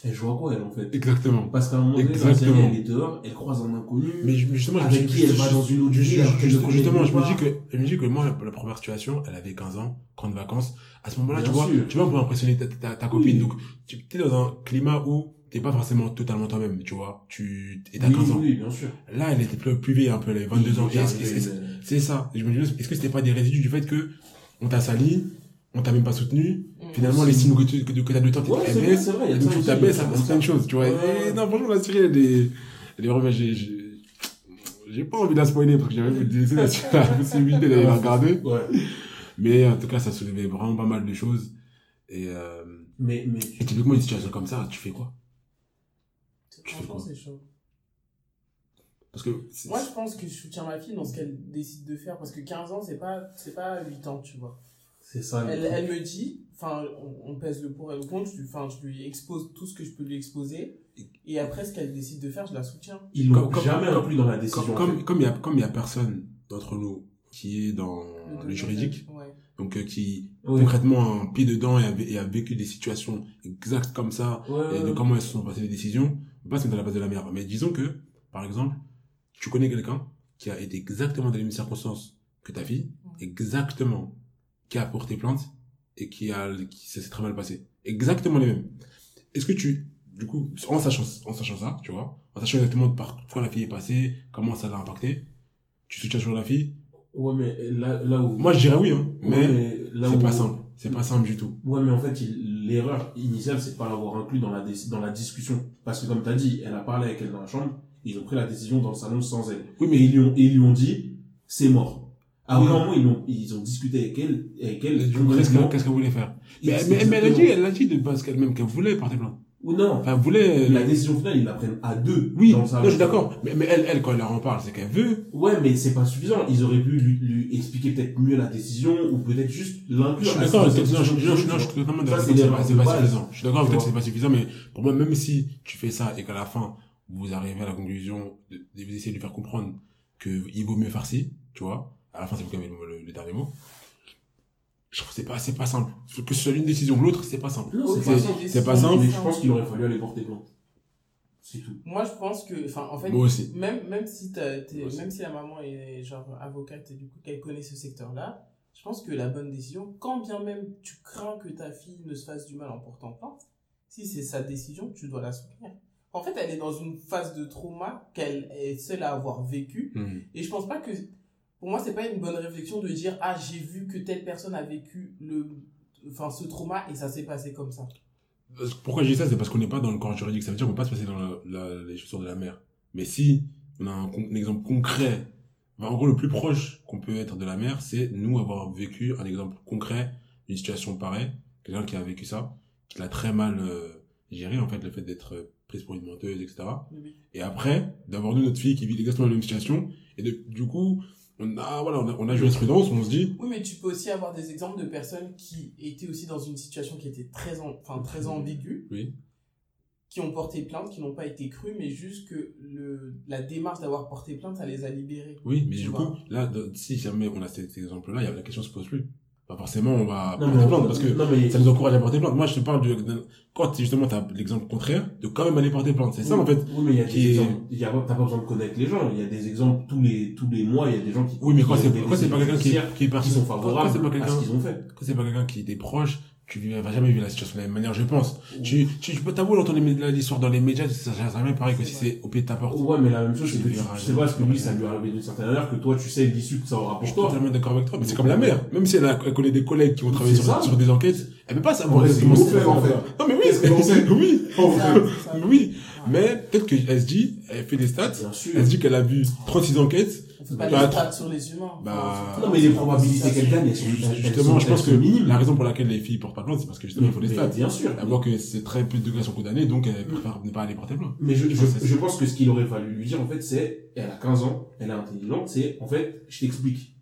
elle joue à quoi, elle, en fait? Exactement. Parce qu'à un moment donné, la série, elle est dehors, elle croise un inconnu. Mais justement, je me avec qui elle va dans une autre ville, Justement, je me dis que, je me dis que moi, la, première situation, elle avait 15 ans, grande vacances. À ce moment-là, tu vois, tu vois, pour impressionner ta, copine. Donc, tu es dans un climat où t'es pas forcément totalement toi-même, tu vois. Tu, et t'as oui, 15 ans. Oui, bien sûr. Là, elle était plus, plus vieille un peu, elle avait 22 ans. C'est ça. Et je me dis, est-ce que c'était pas des résidus du fait que on t'a sali, on t'a même pas soutenu, Mhm. finalement, les signes que tu, que, que t'as de temps, Ouais, t'es vrai, baisse, c'est vrai, il y a et de donc ça à de choses, tu vois. Ouais, Et ouais. non, franchement, la série, elle est, elle est vraiment, j'ai, j'ai, j'ai pas envie de la spoiler parce que j'avais vu laisser la, la possibilité d'aller la regarder. Ouais. Mais en tout cas, ça soulevait vraiment pas mal de choses. Et, euh, Mais, mais, et typiquement, une situation comme ça, tu fais quoi? Franchement, c'est chaud. Parce que, c'est- Moi, je pense que je soutiens ma fille dans ce qu'elle décide de faire parce que 15 ans, c'est pas, c'est pas 8 ans, tu vois. c'est ça. le Elle, me dit, enfin, on, on pèse le pour et le contre, je, enfin, je lui expose tout ce que je peux lui exposer et après, ce qu'elle décide de faire, je la soutiens. Ils l'ont Comme- comme- jamais inclus dans la décision. comme, en comme, fait. comme il y a, comme il y a personne d'entre nous qui est dans le juridique, Ouais. donc euh, qui Ouais. concrètement a un pied dedans et a, vé- et a vécu des situations exactes comme ça, Ouais, et de comment elles se sont passées les décisions, on peut pas se mettre à la base de la mère. Mais disons que, par exemple, tu connais quelqu'un qui a été exactement dans les mêmes circonstances que ta fille, exactement, qui a porté plainte et qui a, qui ça s'est très mal passé. Exactement les mêmes. Est-ce que tu, du coup, en sachant, en sachant ça, tu vois, en sachant exactement par quoi la fille est passée, comment ça l'a impacté, tu soutiens toujours la fille? Ouais, mais là, là où. Moi, je dirais oui, hein, Ouais, mais là c'est où- pas simple. C'est pas simple du tout. Ouais, mais en fait, il- l'erreur initiale, c'est de pas l'avoir inclus dans la, dans la discussion. Parce que, comme t'as dit, elle a parlé avec elle dans la chambre, ils ont pris la décision dans le salon sans elle. Oui, Mais ils lui ont, ils lui ont dit, c'est mort. À Oui. ils ont, ils ont discuté avec elle, avec elle. Qu'est-ce qu'elle voulait faire? Mais, mais, mais elle a dit, elle a dit de base qu'elle-même qu'elle voulait porter plainte. Ou non. Enfin, voulait. La décision finale, ils la prennent à deux. Oui, dans non, sa- je suis d'accord. Mais, mais elle, elle, quand elle leur en parle, c'est qu'elle veut. Ouais, mais c'est pas suffisant. Ils auraient pu lui, lui expliquer peut-être mieux la décision, ou peut-être juste l'inclure. Je suis d'accord, je, je, je, je suis totalement d'accord. c'est pas, suffisant. Je suis d'accord que vois. c'est pas suffisant, mais pour moi, même si tu fais ça et qu'à la fin, vous arrivez à la conclusion vous essayer de lui faire comprendre qu'il vaut mieux faire ci, tu vois, à la fin, c'est vous qui avez le dernier mot. Je trouve que c'est pas, c'est pas simple. Que ce soit l'une décision ou l'autre, c'est pas simple. Non, c'est pas simple. c'est pas simple. Mais je pense qu'il aurait fallu aller porter plainte. C'est tout. Moi, je pense que, enfin, en fait, Moi aussi. même, même si même si la maman est genre avocate et du coup qu'elle connaît ce secteur-là, je pense que la bonne décision, quand bien même tu crains que ta fille ne se fasse du mal en portant plainte, si c'est sa décision, tu dois la soutenir. En fait, elle est dans une phase de trauma qu'elle est seule à avoir vécu. Mhm. Et je pense pas que, pour moi, c'est pas une bonne réflexion de dire, ah, j'ai vu que telle personne a vécu le, enfin, ce trauma et ça s'est passé comme ça. Pourquoi je dis ça, c'est parce qu'on n'est pas dans le corps juridique. Ça veut dire qu'on peut pas se passer dans la- la- les chaussures de la mère. Mais si on a un, exemple concret, enfin, en gros, le plus proche qu'on peut être de la mère, c'est nous avoir vécu un exemple concret d'une situation pareille, quelqu'un qui a vécu ça, qui l'a très mal euh, géré, en fait, le fait d'être euh, prise pour une menteuse, etc. Et après, d'avoir nous, notre fille qui vit exactement la même situation, et de, du coup, on a, voilà, on a, on a jurisprudence, on se dit, Oui, mais tu peux aussi avoir des exemples de personnes qui étaient aussi dans une situation qui était très, en- enfin, très ambiguë, oui, qui ont porté plainte, qui n'ont pas été crues, mais juste que le, la démarche d'avoir porté plainte, ça les a libérés. oui, mais du vois. coup, là, de- si jamais on a cet exemple-là, il y a la question se pose plus. Pas forcément, on va Non, porter plainte, parce que non, mais, ça nous encourage à porter plainte. Moi, je te parle de, de- quand justement t'as l'exemple contraire, de quand même aller porter plainte. C'est ça, en fait. Oui, mais il y a des qui est- exemples. Il y a pas, t'as pas besoin de connaître les gens. Il y a des exemples tous les, tous les mois, il y a des gens qui. Oui, mais quand qui c'est, quand c'est pas quelqu'un qui, qui est qui parti, sont quand favorables à ce qu'ils ont fait. quand c'est pas quelqu'un qui était proche, tu vas jamais vivre la situation de la même manière, je pense. Tu, tu, tu peux t'avouer entendre les- l'histoire dans les médias, ça ça jamais pareil que si c'est au pied de ta porte. Ouais, mais la même chose, c'est que tu, tu sais pas ce que lui, ça lui est arrivé d'une certaine manière, que toi, tu sais l'issue que ça aura Je pour suis toi. totalement d'accord avec toi, mais c'est comme la mère. Même si elle, a, elle connaît des collègues qui vont travailler C'est sur, ça. sur des enquêtes, elle peut pas savoir Ouais, exactement c'est ce ouf, en fait. Non, mais oui, sait oui, oui. Mais peut-être qu'elle se dit, elle fait des stats, Bien sûr. elle se dit qu'elle a vu 36 enquêtes, On fait pas Bah, les stats sur les humains. bah, Non, mais les probabilités qu'elle gagne, elles sont, Justement, je pense que la raison pour laquelle les filles portent pas plainte, c'est parce que justement, il faut des stats. Bien sûr. Elle voit que c'est très peu de degrés sont condamnés, donc elle préfère ne pas aller porter plainte. Mais je, Je je, pense que ce qu'il aurait fallu lui dire, en fait, c'est, elle a 15 ans, elle est intelligente, c'est, en fait, je t'explique.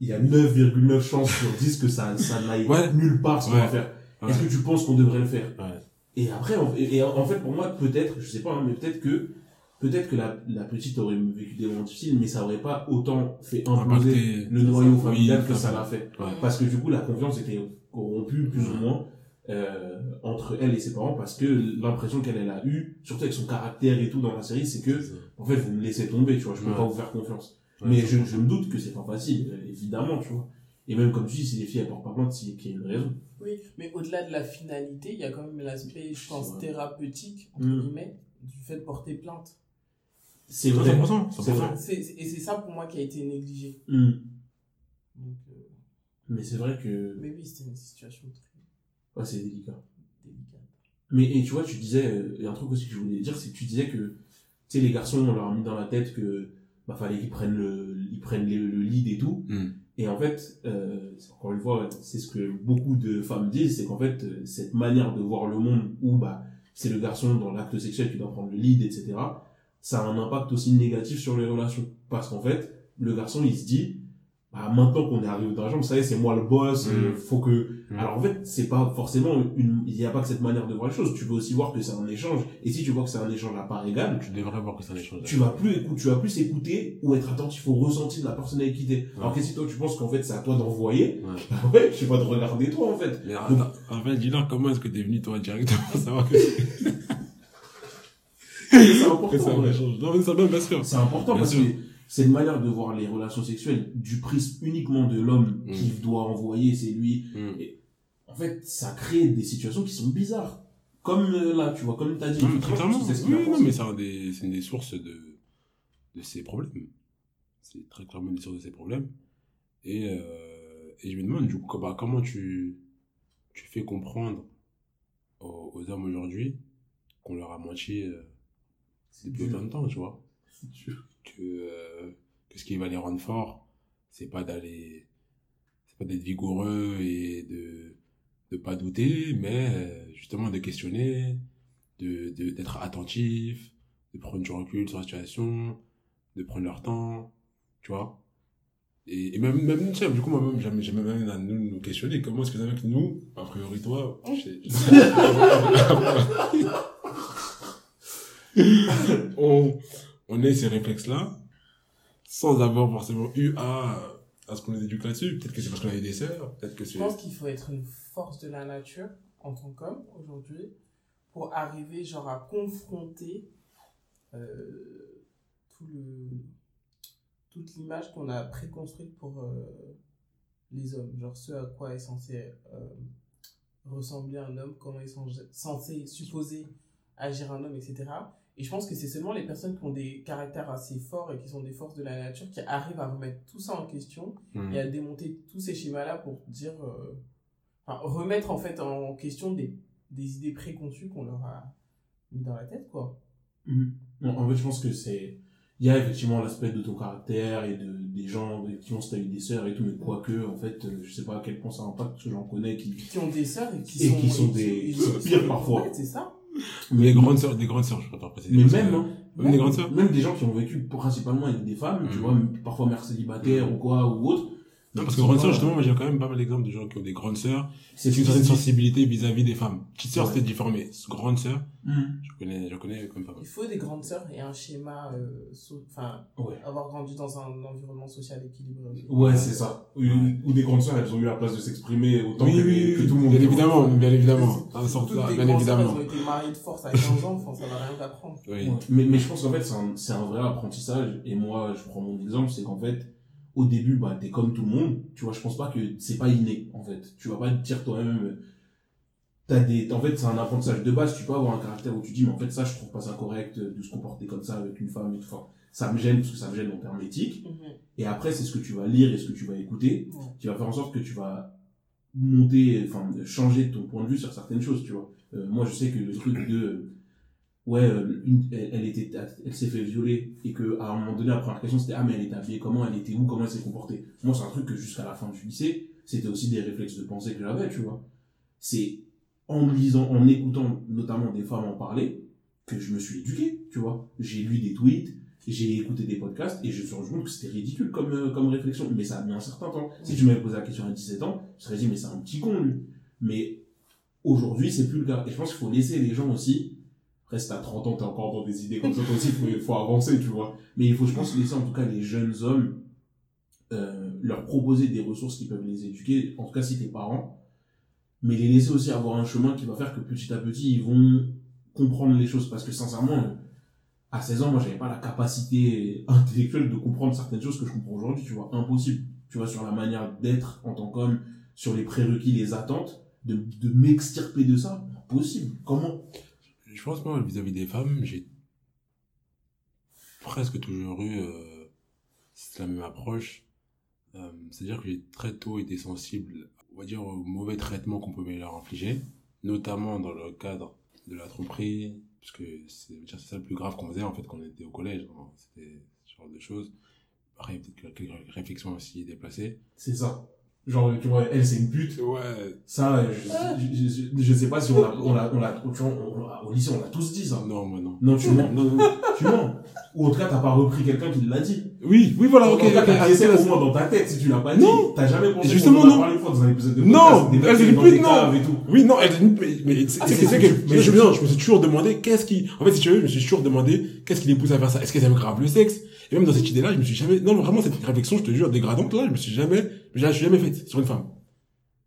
Il y a 9,9 chances sur 10 que ça, ça n'aille Ouais. nulle part ce qu'on Ouais. va faire. Ouais. Est-ce que tu penses qu'on devrait le faire? Et après, en, et, et en fait, pour moi, peut-être, je sais pas, hein, mais peut-être que, peut-être que la, la petite aurait vécu des moments difficiles, mais ça aurait pas autant fait imploser Impacté. le noyau familial que ça l'a fait. Ouais. Parce que du coup, la confiance était corrompue, plus ou moins, euh, entre elle et ses parents, parce que l'impression qu'elle elle a eue, surtout avec son caractère et tout dans la série, c'est que, en fait, vous me laissez tomber, tu vois, je peux Ouais. pas vous faire confiance. Ouais, mais je, je me doute que c'est pas facile, euh, évidemment, tu vois. Et même comme tu dis, si les filles elles portent pas plainte, c'est qu'il y a une raison. Oui, mais au-delà de la finalité, il y a quand même l'aspect, je pense, thérapeutique, entre Mm. guillemets, du fait de porter plainte. C'est vrai. 100%, C'est 100%. vrai. Et c'est ça pour moi qui a été négligé. Hmm. Donc, euh, Mais c'est vrai que, mais oui, c'était une situation très ouais, c'est délicat. délicate. Mais et tu vois, tu disais, euh, et un truc aussi que je voulais dire, c'est que tu disais que, tu sais, les garçons, on leur a mis dans la tête que, bah, fallait qu'ils prennent le, ils prennent le, le lead et tout. Hmm. Et en fait, euh, encore une fois, c'est ce que beaucoup de femmes disent, c'est qu'en fait, euh, cette manière de voir le monde où, bah, c'est le garçon dans l'acte sexuel qui doit prendre le lead, etc., ça a un impact aussi négatif sur les relations. Parce qu'en fait, le garçon, il se dit, bah, maintenant qu'on est arrivé dans la jambe, ça y est, c'est moi le boss, euh, Mm. faut que, Mm. alors en fait, c'est pas forcément une, il n'y a pas que cette manière de voir les choses. Tu peux aussi voir que c'est un échange. Et si tu vois que c'est un échange à part égale, Tu devrais voir que c'est un échange. tu vas plus écouter, tu vas plus écouter ou être attentif au ressenti de la personne avec qui t'es. Alors que si toi tu penses qu'en fait c'est à toi d'envoyer, Ouais. bah ouais, je sais pas de regarder toi en fait. Mais Donc- en fait, dis-leur comment est-ce que t'es venu toi directement savoir que C'est important. c'est ouais. échange. Non, mais ça bien, sûr. C'est important parce que c'est une manière de voir les relations sexuelles du prisme uniquement de l'homme Mm. qui doit envoyer, c'est lui. Hmm. En fait, ça crée des situations qui sont bizarres. Comme euh, là, tu vois, comme t'as dit. Hum, effectivement, totalement. c'est ce qu'il a Oui, non, mais c'est des, c'est une des sources de, de ces problèmes. C'est très clairement une des sources de ces problèmes. Et, euh, et je me demande, du coup, bah, comment tu, tu fais comprendre aux, aux hommes aujourd'hui qu'on leur a menti euh, depuis autant de temps, tu vois? Que, euh, que ce qui va les rendre forts, c'est pas d'aller, c'est pas d'être vigoureux et de, de pas douter, mais euh, justement de questionner, de, de, d'être attentif, de prendre du recul sur la situation, de prendre leur temps, tu vois. Et, et même, même, tu sais, du coup, moi-même, j'aime, j'aime même à nous, nous questionner. Comment est-ce que avec nous, a priori, toi, on, on ait ces réflexes-là, sans avoir forcément eu à, à ce qu'on nous éduque là-dessus. Peut-être que c'est parce qu'on a eu des sœurs, peut-être que Je c'est... pense qu'il faut être une force de la nature en tant qu'homme aujourd'hui pour arriver genre à confronter euh, tout le toute l'image qu'on a préconstruite pour euh, les hommes, genre ce à quoi est censé euh, ressembler un homme, comment est censé, censé supposer agir un homme, etc. Et je pense que c'est seulement les personnes qui ont des caractères assez forts et qui sont des forces de la nature qui arrivent à remettre tout ça en question Hmm. et à démonter tous ces schémas-là pour dire, euh, enfin, remettre en fait en question des, des idées préconçues qu'on leur a mis dans la tête, quoi. Non, en fait, je pense que c'est. Il y a effectivement l'aspect de ton caractère et de, des gens, effectivement, si t'as eu des sœurs et tout, mais quoique, en fait, euh, je sais pas à quel point ça impacte, parce que j'en connais qui. Qui ont des sœurs et qui Et sont, qui sont et des- et qui sont qui pires sont- parfois. Ouais, c'est ça? Les grandes sœurs, des grandes sœurs, je préfère préciser. Mais même, hein, Même des grandes sœurs même des gens qui ont vécu principalement avec des femmes, tu Mhm. vois, parfois mères célibataires ou quoi, ou autre. Non, parce que sœurs, pas- justement, moi j'ai quand même pas mal d'exemples de gens qui ont des grandes sœurs, c'est une certaine sensibilité vis-à-vis des femmes. Petite sœur, Ouais. c'était différent, mais grande sœur, Mhm. je connais, je connais comme pas mal. Il faut des grandes sœurs et un schéma, euh, so- enfin, Ouais. avoir grandi dans un environnement social équilibré. Ouais, c'est ça. Ou, ou des grandes sœurs, elles ont eu la place de s'exprimer autant Oui, que, oui, que tout le monde. bien évidemment, bien évidemment. Des bien évidemment. Elles ont été mariées de force à 15 ans, enfin, ça va rien t'apprendre. Oui. Ouais. Mais, mais je pense qu'en fait, c'est un, c'est un vrai apprentissage. Et moi, je prends mon exemple, c'est qu'en fait, au début, bah, t'es comme tout le monde. Tu vois, je pense pas que c'est pas inné, en fait. Tu vas pas te dire toi-même, euh, t'as des, en fait, c'est un apprentissage de base. Tu peux avoir un caractère où tu dis, mais en fait, ça, je trouve pas ça correct euh, de se comporter comme ça avec une femme et tout. Enfin, ça me gêne parce que ça me gêne en termes éthiques. Et après, c'est ce que tu vas lire et ce que tu vas écouter Ouais. qui va faire en sorte que tu vas monter, enfin, changer ton point de vue sur certaines choses, tu vois. Euh, moi, je sais que le truc de, ouais, euh, elle, elle était, elle s'est fait violer et que, à un moment donné, la première question, c'était, ah, mais elle était habillée comment, elle était où, comment elle s'est comportée? Moi, c'est un truc que jusqu'à la fin du lycée, c'était aussi des réflexes de pensée que j'avais, tu vois. C'est en lisant, en écoutant notamment des femmes en parler, que je me suis éduqué, tu vois. J'ai lu des tweets, j'ai écouté des podcasts et je me suis rendu compte que c'était ridicule comme, euh, comme réflexion. Mais ça a mis un certain temps. Si tu m'avais posé la question à 17 ans, je serais dit, mais c'est un petit con, lui. Mais aujourd'hui, c'est plus le cas. Et je pense qu'il faut laisser les gens aussi. Reste à 30 ans, t'es encore dans des idées comme ça, aussi, il faut, faut avancer, tu vois. Mais il faut, je pense, laisser en tout cas les jeunes hommes, euh, leur proposer des ressources qui peuvent les éduquer, en tout cas si t'es parent, mais les laisser aussi avoir un chemin qui va faire que petit à petit, ils vont comprendre les choses. Parce que sincèrement, à 16 ans, moi, j'avais pas la capacité intellectuelle de comprendre certaines choses que je comprends aujourd'hui, tu vois. Impossible. Tu vois, sur la manière d'être en tant qu'homme, sur les prérequis, les attentes, de, de m'extirper de ça. Impossible. Comment? Je pense, moi, vis-à-vis des femmes, j'ai presque toujours eu euh, la même approche. Euh, C'est-à-dire que j'ai très tôt été sensible, on va dire, au mauvais traitement qu'on pouvait leur infliger, notamment dans le cadre de la tromperie, parce que c'est ça le plus grave qu'on faisait en fait quand on était au collège. hein. C'était ce genre de choses. Après, peut-être quelques réflexions aussi déplacées. C'est ça. Genre, tu vois, elle, c'est une pute. Ouais, Ça, je, je, je, je sais pas si on l'a, on l'a, on l'a, au lycée, on l'a tous dit, ça. non, moi non. Non, tu mens. Non, non. Tu mens. Ou en tout cas, t'as pas repris quelqu'un qui l'a dit. Oui, oui, voilà, ok. t'as essayé c'est- au moins dans ta tête, si tu l'as pas dit. Non. T'as jamais pensé Justement, non. parlé une fois dans un épisode de Non, elle, c'est qui une pute, non. Oui, non, elle, mais, mais c'est Ah, c'est- que, Mais je, me suis toujours demandé qu'est-ce qui, en fait, si tu veux, je me suis toujours demandé qu'est-ce qui les pousse à faire ça. Est-ce qu'elles aiment grave le sexe? Et même dans cette idée-là, je me suis jamais, non, vraiment, cette réflexion, je te jure, dégradante, là, je me suis jamais, je la suis jamais faite sur une femme.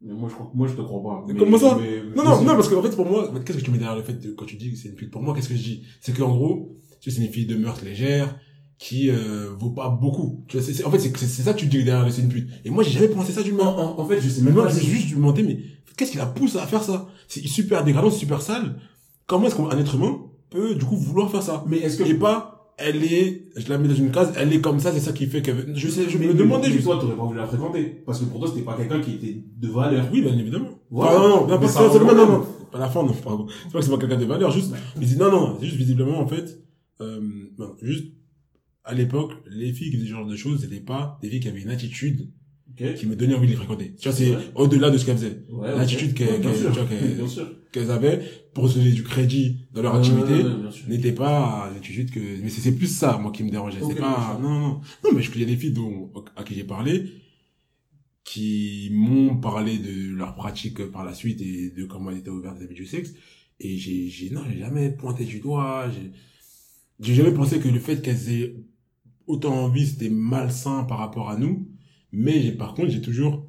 Mais moi, je crois, moi, je te crois pas. Mais comment ça? Mais- Non, non, non, parce qu'en fait, pour moi, qu'est-ce que tu mets derrière le fait de, quand tu dis que c'est une pute, pour moi, qu'est-ce que je dis? C'est qu'en gros, tu sais, c'est une fille de mœurs légères, qui, euh, vaut pas beaucoup. Tu vois, c'est, en fait, c'est, ça que tu dis derrière c'est une pute. Et moi, j'ai jamais pensé ça d'une En, en, en fait, je sais Mais même moi, pas je me suis juste demandé, mais qu'est-ce qui la pousse à faire ça? C'est super dégradant, super sale. Comment est-ce qu'un être humain peut, du coup, vouloir faire ça? Mais est-ce que, Et pas, elle est, je la mets dans une case, elle est comme ça, c'est ça qui fait qu'elle... Je sais, je mais- me mais- demandais juste... toi, t'aurais pas voulu la fréquenter. Parce que pour toi, c'était pas quelqu'un qui était de valeur. Oui, bien évidemment. Voilà. Enfin, non, non, non, Mais pas, ça ça, rend non, non, non, pas la fin, non, pardon. C'est pas que c'est pas quelqu'un de valeur, juste, il dit, non, non, c'est juste visiblement, en fait, euh, non, juste, à l'époque, les filles qui faisaient ce genre de choses, c'était pas des filles qui avaient une attitude Qui me donnait envie de les fréquenter. Tu vois, c'est Ouais. au-delà de ce qu'elles faisaient. Ouais. L'attitude qu'elles- Ouais, bien qu'elles- Bien sûr. Qu'elles avaient pour se donner du crédit dans leur Ouais, activité ouais, ouais, n'était pas l'attitude que, mais c'est plus ça, moi, qui me dérangeait. C'est pas, sûr. non, non, non, mais je, a des filles dont, à qui j'ai parlé, qui m'ont parlé de leur pratique par la suite et de comment elles étaient ouvertes vis-à-vis du sexe. Et j'ai, j'ai, non, j'ai jamais pointé du doigt, j'ai, j'ai jamais pensé que le fait qu'elles aient autant envie, c'était malsain par rapport à nous. Mais par contre, j'ai toujours,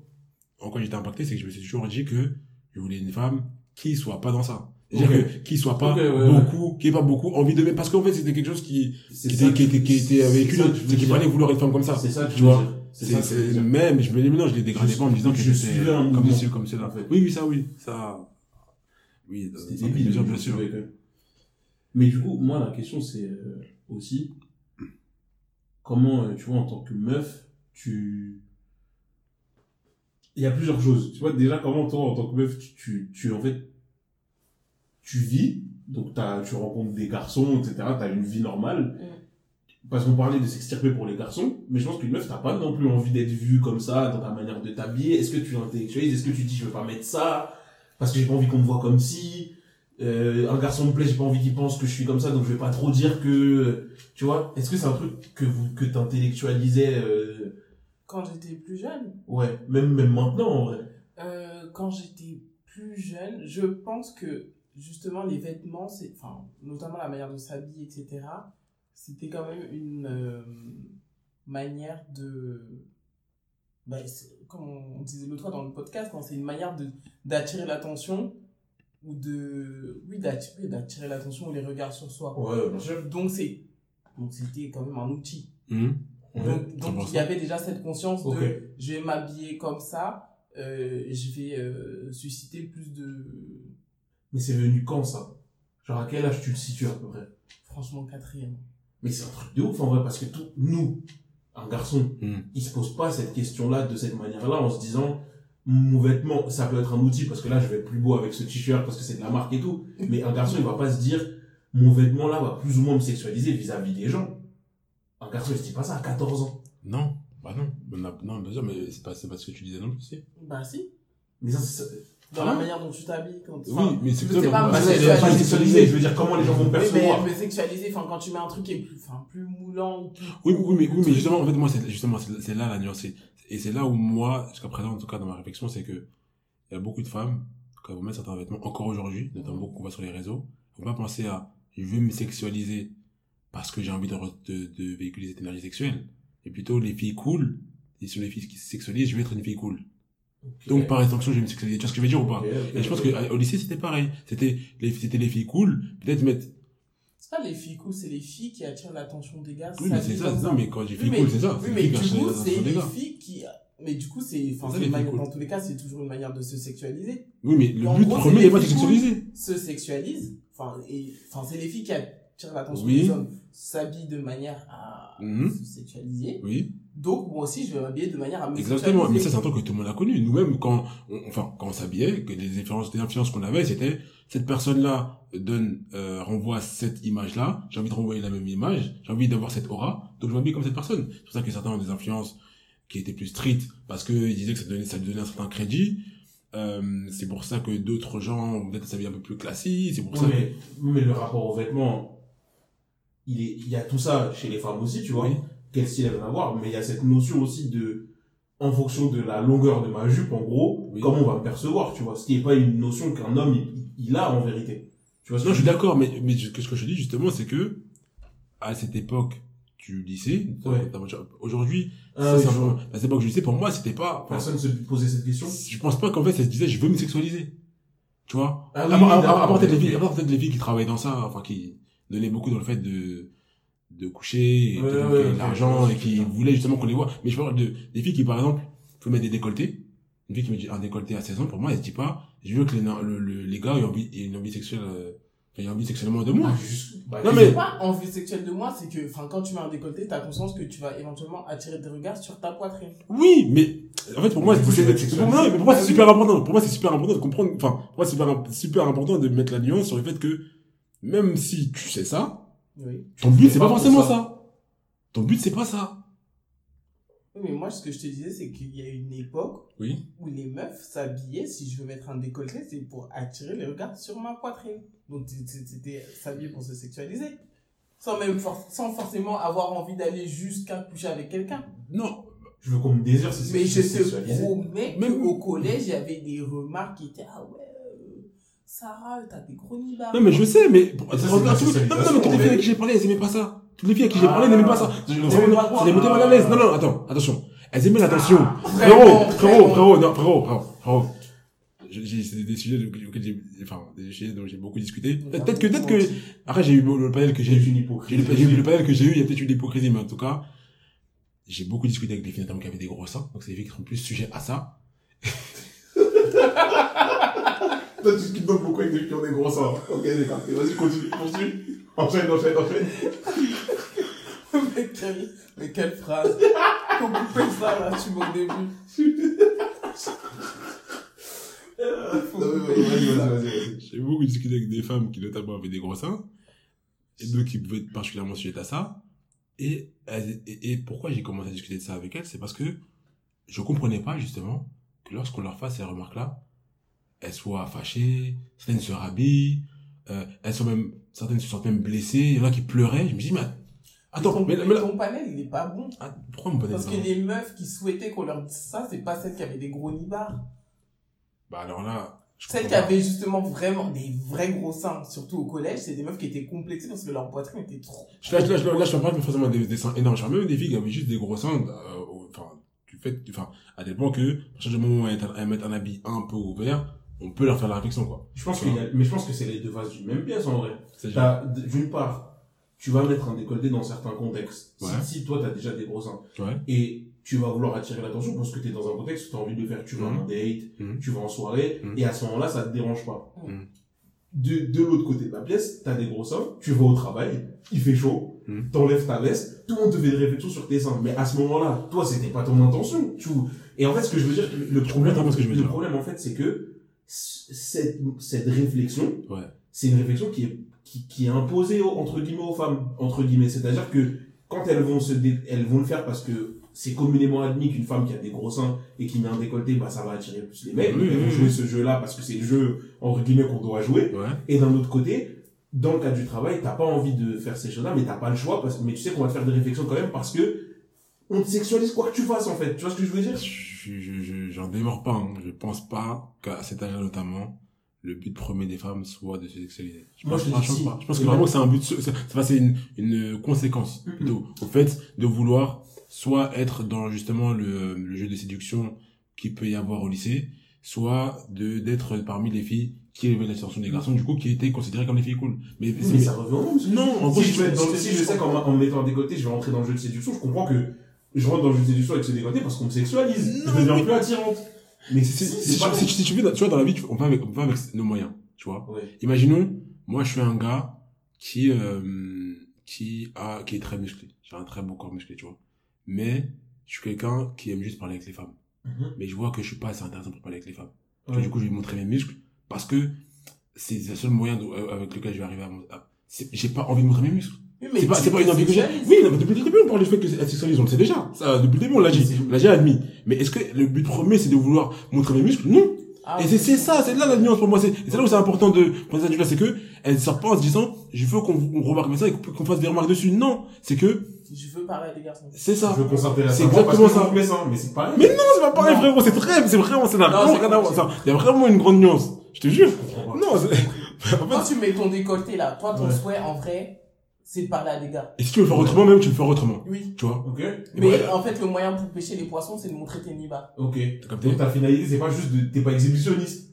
en quoi j'étais impacté, c'est que je me suis toujours dit que je voulais une femme qui soit pas dans ça. C'est-à-dire Ok. que, qui soit pas Ok, ouais, ouais. beaucoup, qui ait pas beaucoup envie de même. Parce qu'en fait, c'était quelque chose qui, qui était, qui était, qui était avec c'est qu'il fallait vouloir une femme comme ça. C'est ça que Tu vois? dire. C'est ça c'est, même, je me dis, mais non, je les dégradais Je- pas en me disant que je j'étais comme ceci comme cela. en fait. Oui, oui, ça, oui. Ça, oui, ça, C'était ça, débile, bien sûr, bien. Mais du coup, moi, la question, c'est euh, aussi comment, euh, tu vois, en tant que meuf, tu. Il y a plusieurs choses. Tu vois, déjà, comment toi, en tant que meuf, tu, tu, tu en fait, tu vis, donc t'as, tu rencontres des garçons, etc., t'as une vie normale. Parce qu'on parlait de s'extirper pour les garçons, mais je pense qu'une meuf, t'as pas non plus envie d'être vue comme ça, dans ta manière de t'habiller. Est-ce que tu l'intellectualises? Est-ce que tu dis, je veux pas mettre ça? Parce que j'ai pas envie qu'on me voit comme si euh, un garçon me plaît, j'ai pas envie qu'il pense que je suis comme ça, donc je vais pas trop dire que tu vois? Est-ce que c'est un truc que vous que t'intellectualisais euh, Quand j'étais plus jeune, Ouais, même même maintenant en vrai. euh, quand j'étais plus jeune, je pense que justement les vêtements, c'est, enfin, notamment la manière de s'habiller, etc., c'était quand même une euh, manière de. Bah, comme on disait l'autre fois dans le podcast, hein, c'est une manière de, d'attirer l'attention ou de. Oui, d'attirer, d'attirer l'attention ou les regards sur soi. Ouais, sûr. Donc, c'est, donc c'était quand même un outil. Hum. Donc, donc il y avait déjà cette conscience de je vais m'habiller comme ça, euh, je vais euh, susciter plus de. Mais c'est venu quand ça? Genre à quel âge tu le situes à peu près? Franchement, quatrième. Mais c'est un truc de ouf en vrai parce que tout, nous, un garçon, Hum. il se pose pas cette question-là de cette manière-là en se disant mon vêtement, ça peut être un outil parce que là je vais être plus beau avec ce t-shirt parce que c'est de la marque et tout. Mais un garçon, il va pas se dire mon vêtement là va plus ou moins me sexualiser vis-à-vis des gens. Un garçon, il se dit pas ça à 14 ans. Non, bah non. On a- non, bien sûr, mais c'est pas, pas ce que tu disais non plus. Bah si. Mais ça, c'est Dans Ah la manière dont tu t'habilles. Quand... Oui, enfin, mais c'est je que pas, bah, pas sexualisé, je veux dire comment les gens vont Oui, mais percevoir. me sexualiser, enfin, quand tu mets un truc qui est plus, enfin, plus moulant ou plus. Oui, oui, mais, oui, mais justement, en fait, moi, c'est, justement, c'est, là la nuance. Et c'est là où moi, jusqu'à présent, en tout cas, dans ma réflexion, c'est que, il y a beaucoup de femmes, quand elles vont mettre certains vêtements, encore aujourd'hui, notamment beaucoup qu'on voit sur les réseaux, vont pas penser à, je veux me sexualiser parce que j'ai envie de, de, de véhiculer cette énergie sexuelle. Et plutôt, les filles cool, et sur les filles qui se sexualisent, je veux être une fille cool. Donc, par extension, je vais me sexualiser. Tu vois ce que je veux dire ou pas? Et je pense ok. que, au lycée, c'était pareil. C'était les, c'était les filles cool, peut-être mettre, C'est pas les filles cool, c'est les filles qui attirent l'attention des gars. oui, mais c'est ça, non, mais quand j'ai Oui, filles mais- cool, c'est ça. Oui, C'est mais du coup, c'est les gars. filles qui. Mais du coup, c'est. Enfin, dans tous les cas, c'est toujours une manière de se sexualiser. Oui, mais le but premier n'est pas de filles sexualiser. Se sexualisent. Enfin, et, enfin c'est les filles qui attirent l'attention Oui. des hommes, s'habillent de manière à Mhm. se sexualiser. Oui, Donc, moi aussi, je vais m'habiller de manière à me exactement. Mais ça, c'est un truc que tout le monde a connu. Nous-mêmes, quand, on, enfin, quand on s'habillait, que les influences, les influences qu'on avait, c'était, cette personne-là donne, euh, renvoie cette image-là. J'ai envie de renvoyer la même image. J'ai envie d'avoir cette aura. Donc, je m'habille comme cette personne. C'est pour ça que certains ont des influences qui étaient plus street parce qu'ils disaient que ça donnait, ça lui donnait un certain crédit. Euh, c'est pour ça que d'autres gens vont peut-être s'habiller un peu plus classique. C'est pour Oui, ça que... mais, mais le rapport aux vêtements, il, est, il y a tout ça chez les femmes aussi, tu vois. Oui. Quel style elles veulent avoir, mais il y a cette notion aussi de, en fonction de la longueur de ma jupe, en gros, Oui. comment on va me percevoir, tu vois. Ce qui n'est pas une notion qu'un homme, il, il a en vérité. Tu vois Non, je suis d'accord, mais, mais ce que je dis justement, c'est que, à cette époque du lycée, Ouais. aujourd'hui, Ah ça, oui, à cette époque du lycée, pour moi, c'était pas, Personne se posait cette question. je pense pas qu'en fait, ça se disait, je veux me sexualiser. Tu vois? Ah à oui, à part peut-être les filles qui travaillent dans ça, enfin, qui donnaient beaucoup dans le fait de, de coucher, et Ouais, qui ouais, de ok, l'argent, ouais, et qui voulaient justement qu'on les voit. Mais je parle de, des filles qui, par exemple, faut mettre des décolletés. Une fille qui met un décolleté à 16 ans, pour moi, elle se dit pas, je veux que les, le- le- les gars aient envie, aient une envie sexuelle, euh, aient envie sexuellement de moi. Ah, bah, Non, mais- pas envie sexuelle de moi, c'est que, enfin, quand tu mets un décolleté, t'as conscience que tu vas éventuellement attirer des regards sur ta poitrine. Oui, mais en fait pour moi c'est pour moi, mais pour moi, c'est Ah oui. super important. Pour moi c'est super important de comprendre. Enfin, pour moi c'est super super important de mettre la nuance sur le fait que même si tu sais ça, Oui. ton but c'est pas forcément ça. ça. Ton but, c'est pas ça. Oui, Mais moi, ce que je te disais, c'est qu'il y a une époque Oui. où les meufs s'habillaient, si je veux mettre un décolleté, c'est pour attirer les regards sur ma poitrine. Donc, c'était s'habiller pour se sexualiser. Sans même for- sans forcément avoir envie d'aller jusqu'à coucher avec quelqu'un. Non. Je veux qu'on me désire, c'est Mais je te promets Même- qu'au collège, il y avait des remarques qui étaient, ah ouais, Sarah, t'as des gros nibards. Non, mais je sais, mais. non, non, mais toutes les filles avec qui j'ai parlé, elles aimaient pas ça. Toutes les filles avec qui j'ai Ah. parlé n'aimaient pas ça. Ça les mettait mal à l'aise. Non, non, attends, attention. Elles aimaient l'attention. Vraiment, Frérot, frérot, frérot, non, frérot, frérot, frérot. J'ai, j'ai- c'est des sujets auxquels j'ai, enfin, des sujets dont j'ai beaucoup discuté. Peut-être que, peut-être que, après, j'ai eu le panel que j'ai eu. J'ai eu le panel que j'ai eu, il y a peut-être eu de l'hypocrisie, mais en tout cas, j'ai beaucoup discuté avec des filles notamment qui avaient des gros seins. Donc c'est des filles qui sont plus sujets à ça. Toi, tu discutes donc beaucoup avec des filles qui ont des gros seins. Ok, d'accord. Et Vas-y, continue, continue. Enchaîne, enchaîne, enchaîne. mais, quelle, mais quelle phrase. Faut couper ça, là, tu au début. J'ai beaucoup discuté avec des femmes qui notamment avaient des gros seins. Et d'autres qui pouvaient être particulièrement sujettes à ça. Et, et pourquoi j'ai commencé à discuter de ça avec elles, c'est parce que je comprenais pas, justement, que lorsqu'on leur fasse ces remarques-là, elles soient fâchées, certaines se rhabillent, euh, elles sont même, certaines se sentent même blessées, il y en a qui pleuraient. Je me dis, mais attends, ton, mais, mais là- ton panel, il est pas bon. ah, pourquoi mon panel Parce que les meufs qui souhaitaient qu'on leur dise ça, c'est pas celles qui avaient des gros nibards. Bah alors là, Celles qui avaient justement vraiment des vrais gros seins, surtout au collège, c'est des meufs qui étaient complexées parce que leur poitrine était trop. Là, là, là, là, je parle pas forcément des, des seins énormes. Je parle même des filles qui avaient juste des gros seins, euh, enfin, du fait, enfin, à tel point que, à partir du moment où elles mettent un habit un peu ouvert, on peut leur faire la réflexion, quoi. Je pense qu'il y a, mais je pense que c'est les deux faces d'une même pièce, en vrai. T'as, d'une part, tu vas mettre un décolleté dans certains contextes. Si- Ouais. Si, toi, t'as déjà des gros seins. Ouais. Et tu vas vouloir attirer l'attention parce que t'es dans un contexte où t'as envie de le faire. Tu vas Mhm. en date, Mhm. tu vas en soirée, Mhm. et à ce moment-là, ça te dérange pas. Mhm. De, de l'autre côté de la pièce, t'as des gros seins, tu vas au travail, il fait chaud, t'enlèves ta veste, tout le monde te fait des réflexions sur tes seins. Mais à ce moment-là, toi, c'était pas ton intention. Tu... Et en fait, ce que je veux dire, le- problème, comprends ce que je veux le problème, en fait, c'est que cette, cette réflexion, Ouais. c'est une réflexion qui est, qui, qui est imposée au- entre guillemets aux femmes, entre guillemets. C'est-à-dire que quand elles vont se, elles vont le faire parce que c'est communément admis qu'une femme qui a des gros seins et qui met un décolleté, bah, ça va attirer plus les mecs. Elles vont jouer ce jeu-là parce que c'est le jeu, entre guillemets, qu'on doit jouer. Ouais. Et d'un autre côté, dans le cadre du travail, t'as pas envie de faire ces choses-là, mais t'as pas le choix, parce, mais tu sais qu'on va te faire des réflexions quand même parce que on te sexualise quoi que tu fasses, en fait. Tu vois ce que je veux dire? Je, je, je, j'en démords pas, hein. Je pense pas qu'à cet âge-là, notamment, le but premier des femmes soit de se sexualiser. Je Moi, pense dis je si. pas. Je pense que vraiment moi- c'est un but, c'est, une, une conséquence, plutôt, au fait de vouloir soit être dans justement le, le jeu de séduction qui peut y avoir au lycée, soit de, d'être parmi les filles qui élevaient l'attention des garçons, du coup, qui étaient considérées comme des filles cool. Mais, mais ça revient Non, en gros, si je- si sais qu'en mettant un décolleté, je vais rentrer dans le jeu de séduction, je comprends que je rentre dans le jeu séduction avec ce décolleté parce qu'on me sexualise. Non, je deviens mais- plus attirante. Mais si, c'est, si, c'est pas si, si tu veux, tu vois, dans la vie, on va avec, on va avec nos moyens, tu vois. Ouais. Imaginons, moi, je suis un gars qui, euh, qui a, qui est très musclé. J'ai un très beau corps musclé, tu vois. Mais, je suis quelqu'un qui aime juste parler avec les femmes. Mhm. Mais je vois que je suis pas assez intéressant pour parler avec les femmes. Tu Ouais. vois, du coup, je vais montrer mes muscles parce que c'est le seul moyen de- euh, avec lequel je vais arriver à mon, à- c'est- j'ai pas envie de montrer mes muscles. Oui, mais C'est pas, c'est pas une envie que j'ai. sexualises. Oui, non, mais depuis le début, on parle du fait que c'est sexualise, on le sait déjà. Ça, depuis le début, on l'a dit. On l'a déjà admis. Mais est-ce que le but premier, c'est de vouloir montrer mes muscles? Non. Ah, Et c'est, c'est ça, c'est là la nuance pour moi. C'est, là où c'est important de du là, c'est que, elle sort pas en se disant, je veux qu'on, on remarque seins et qu'on fasse des remarques dessus. Non. C'est que, Je veux parler à des garçons. c'est ça. Je veux qu'on s'intéresse C'est exactement ça. mais c'est pareil. Mais non, c'est pas pareil, frérot. C'est très, c'est vraiment, ça n'a Non, vraiment c'est rien à voir. compliqué. Ça, il y a vraiment une grande nuance. Je te jure. Non, c'est, en Quand tu mets ton décolleté là, toi, ton souhait en vrai, c'est de parler à des gars. et si tu veux le faire autrement, même, tu le fais autrement? Oui. Tu vois? Ok. Mais Ouais. en fait, le moyen pour pêcher les poissons, c'est de montrer tes nibards. Ok. T'as capté? Donc ta finalité, c'est pas juste de, t'es pas exhibitionniste.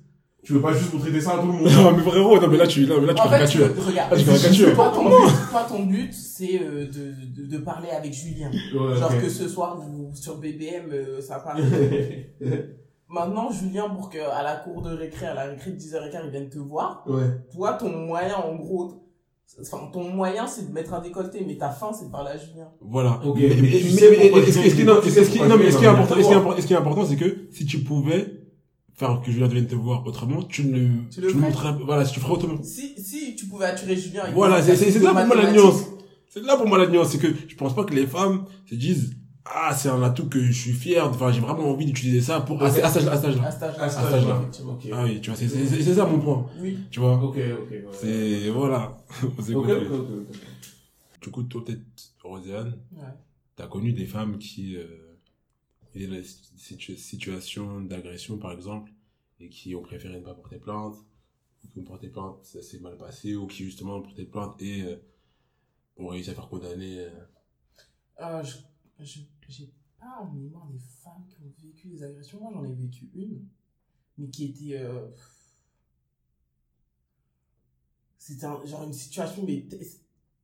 Tu veux pas juste montrer tes seins à tout le monde. Non, mais frérot, non, mais là, tu, là, mais là, tu En fait, caricatures. tu- regarde. Là, tu caricatures. Toi, ton but, toi, ton but, c'est euh, de, de, de parler avec Julien. Ouais, Genre que ce soir, vous, sur BBM, euh, ça parle. Maintenant, Julien, pour que à la cour de récré, à la récré de 10h15, il vienne te voir, ouais. toi, ton moyen, en gros, enfin, ton moyen, c'est de mettre un décolleté, mais ta fin, c'est de parler à Julien. Voilà. Ok, mais, mais mais, tu sais est-ce non, tu sais non, est-ce qui est important, qui est c'est que si tu pouvais faire que Julien vienne te voir autrement, tu ne, Tu le montrerais, voilà, si tu ferais autrement. Si, si tu pouvais attirer Julien Voilà, c'est, c'est, ça pour moi la nuance. C'est là pour moi la nuance, c'est que je pense pas que les femmes se disent ah c'est un atout que je suis fier, enfin j'ai vraiment envie d'utiliser ça pour à, à, à âge-là. À cet âge-là. À. Ok. Ah oui, tu vois, c'est c'est- ça mon point, Oui. tu vois. Ok, ok. ouais. C'est voilà. C'est Ok, compris. ok, ok, ok. Du coup, toi peut-être Rosiane, Ouais. t'as connu des femmes qui euh, étaient dans des situ- situations d'agression par exemple et qui ont préféré ne pas porter plainte, ou qui ont porté plainte, ça s'est mal passé, ou qui justement ont porté plainte et euh, ont réussi à faire condamner. euh, je, je, j'ai pas en mémoire des femmes qui ont vécu des agressions. Moi, j'en ai vécu une, mais qui était. euh, C'était un- genre une situation, mais te-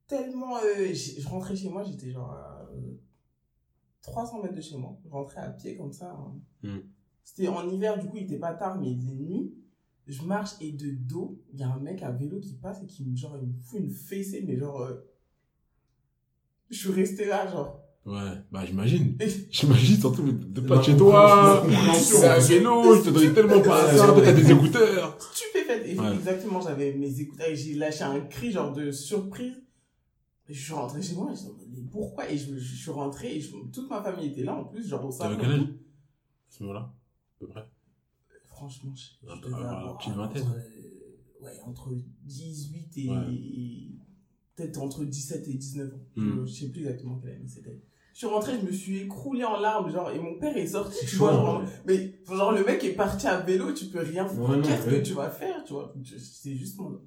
tellement. euh, je rentrais chez moi, j'étais genre à euh, 300 mètres de chez moi. Je rentrais à pied comme ça. hein. Hmm. C'était en hiver, du coup, il était pas tard, mais il faisait nuit. Je marche et de dos, il y a un mec à vélo qui passe et qui me, genre, il me fout une fessée, mais genre. euh, je suis resté là, genre. Ouais, bah j'imagine. J'imagine surtout de pas chez toi, c'est un vélo, je te donne tellement ça, ouais, toi t'as des écouteurs. stupéfaite. Et Ouais. Exactement, j'avais mes écouteurs et j'ai lâché un cri genre de surprise. Et je suis rentré chez moi, et je me mais pourquoi? Et je, je suis rentré et je- toute ma famille était là en plus, genre au T'avais salon. quel âge? À ce moment-là, à peu près. Franchement, je, je Ah, devais ah, avoir petite entre, euh, ouais, entre 18 et, Ouais. et peut-être entre 17 et 19 ans. Hmm. Je, je sais plus exactement quelle année c'était. Suis rentré, je me suis écroulé en larmes, genre, et mon père est sorti, tu vois, genre, mais genre le mec est parti à vélo, tu peux rien faire. Ouais, Qu'est-ce ouais. que tu vas faire, tu vois? C'est juste mon,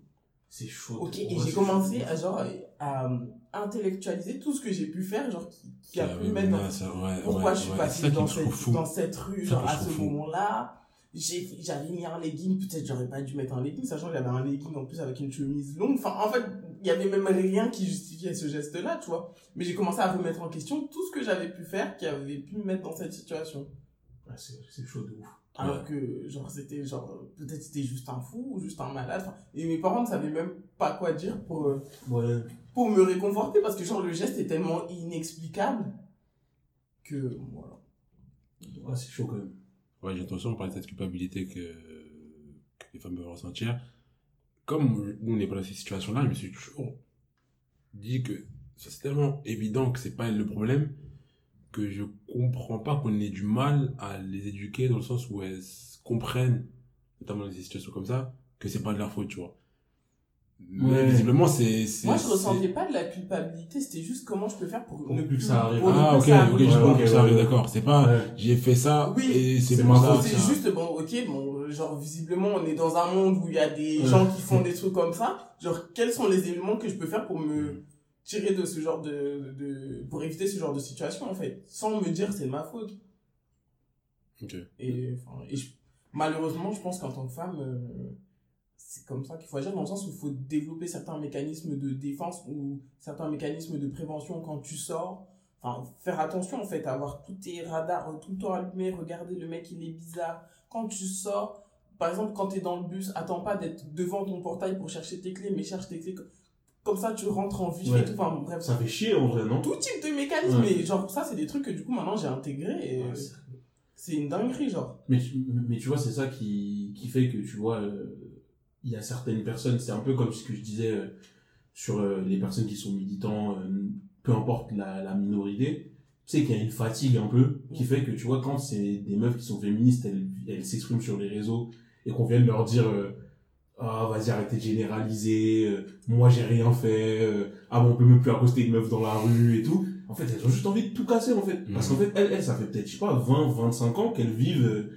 C'est chaud. Ok, et j'ai chaud. commencé à, genre, à intellectualiser tout ce que j'ai pu faire, genre, qui, qui a Ouais, pu mettre Pourquoi ouais, je suis passée dans cette, dans cette rue, genre, à ce moment-là? J'avais mis un legging, peut-être j'aurais pas dû mettre un legging, sachant que j'avais un legging en plus avec une chemise longue. Enfin, en fait, il y avait même rien qui justifiait ce geste-là, tu vois. Mais j'ai commencé à remettre en question tout ce que j'avais pu faire qui avait pu me mettre dans cette situation. Ouais, c'est chaud de ouf. Alors que, genre, c'était, genre, peut-être c'était juste un fou ou juste un malade. Et mes parents ne savaient même pas quoi dire pour, euh, Ouais. pour me réconforter parce que, genre, le geste est tellement inexplicable que, voilà. Ouais, c'est chaud quand même. Ouais, j'ai l'impression de parler de cette culpabilité que, que les femmes peuvent ressentir. Comme nous, on n'est pas dans ces situations-là, je me suis toujours dit que c'est tellement évident que c'est pas le problème que je comprends pas qu'on ait du mal à les éduquer dans le sens où elles comprennent, notamment dans des situations comme ça, que c'est pas de leur faute, tu vois. Mais Ouais. visiblement, c'est. c'est- Moi, je ressentais pas de la culpabilité, c'était juste comment je peux faire pour, Pour ne plus plus que ça arrive. Ah, ok, ok, je vois. que ça arrive, d'accord. C'est pas, Ouais. j'ai fait ça, Oui, et c'est c'est juste, bon, ok, bon, genre, visiblement, on est dans un monde où il y a des Ouais. gens qui font des trucs comme ça. Genre, quels sont les éléments que je peux faire pour me tirer de ce genre de, de, pour éviter ce genre de situation, en fait, sans me dire c'est de ma faute. Ok. Et, enfin, et je- malheureusement, je pense qu'en tant que femme, euh, c'est comme ça qu'il faut agir, dans le sens où il faut développer certains mécanismes de défense ou certains mécanismes de prévention quand tu sors. Enfin, faire attention, en fait, avoir tous tes radars tout le temps allumés, regarder le mec, il est bizarre. Quand tu sors, par exemple, quand tu es dans le bus, attends pas d'être devant ton portail pour chercher tes clés, mais cherche tes clés. co- Comme ça, tu rentres en Ouais. et tout. Enfin, bref, Ça fait chier en vrai, non? Tout type de mécanisme. Ouais. Mais genre, ça, c'est des trucs que du coup, maintenant, j'ai intégré et Ouais, c'est- une dinguerie, genre. Mais, tu- mais tu vois, c'est ça qui, qui fait que, tu vois, euh, il y a certaines personnes, c'est un peu comme ce que je disais euh, sur euh, les personnes qui sont militants, euh, peu importe la, la minorité, tu sais qu'il y a une fatigue un peu qui fait que, tu vois, quand c'est des meufs qui sont féministes, elles, elles s'expriment sur les réseaux et qu'on vient de leur dire ah vas-y arrêtez de généraliser euh, moi j'ai rien fait euh, ah bon on peut même plus accoster une meuf dans la rue et tout en fait elles ont juste envie de tout casser en fait. Parce qu'en fait elles, elles ça fait peut-être je sais pas 20 25 ans qu'elles vivent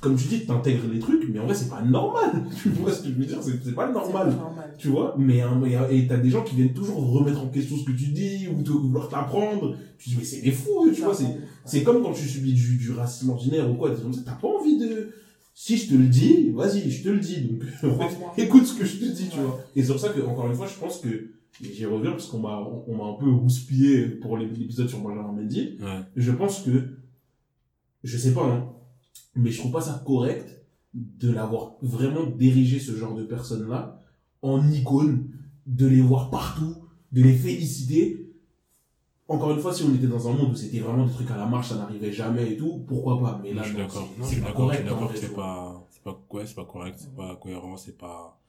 comme tu dis t'intègres les trucs mais en vrai c'est pas normal tu vois ce que je veux dire? C'est c'est pas normal C'est pas normal. tu vois? Mais hein, hein, et t'as des gens qui viennent toujours remettre en question ce que tu dis ou te vouloir t'apprendre tu dis mais c'est des fous tu vois c'est c'est comme quand tu subis du, du racisme ordinaire ou quoi, des ça, t'as pas envie de... Si je te le dis, vas-y, je te le dis, donc écoute ce que je te dis, tu Ouais. vois. Et c'est pour ça que, encore une fois, je pense que, j'y reviens parce qu'on m'a, on, on m'a un peu rouspillé pour l'épisode sur Benjamin Mendy, Ouais. je pense que, je sais pas, hein, mais je trouve pas ça correct de l'avoir vraiment dirigé ce genre de personnes-là en icône, de les voir partout, de les féliciter. Encore une fois, si on était dans un monde où c'était vraiment des trucs à la marche, ça n'arrivait jamais et tout, pourquoi pas Mais là, je suis d'accord. c'est- pas correct, d'accord c'est pas, c'est pas, ouais, c'est pas correct, c'est pas cohérent, c'est pas,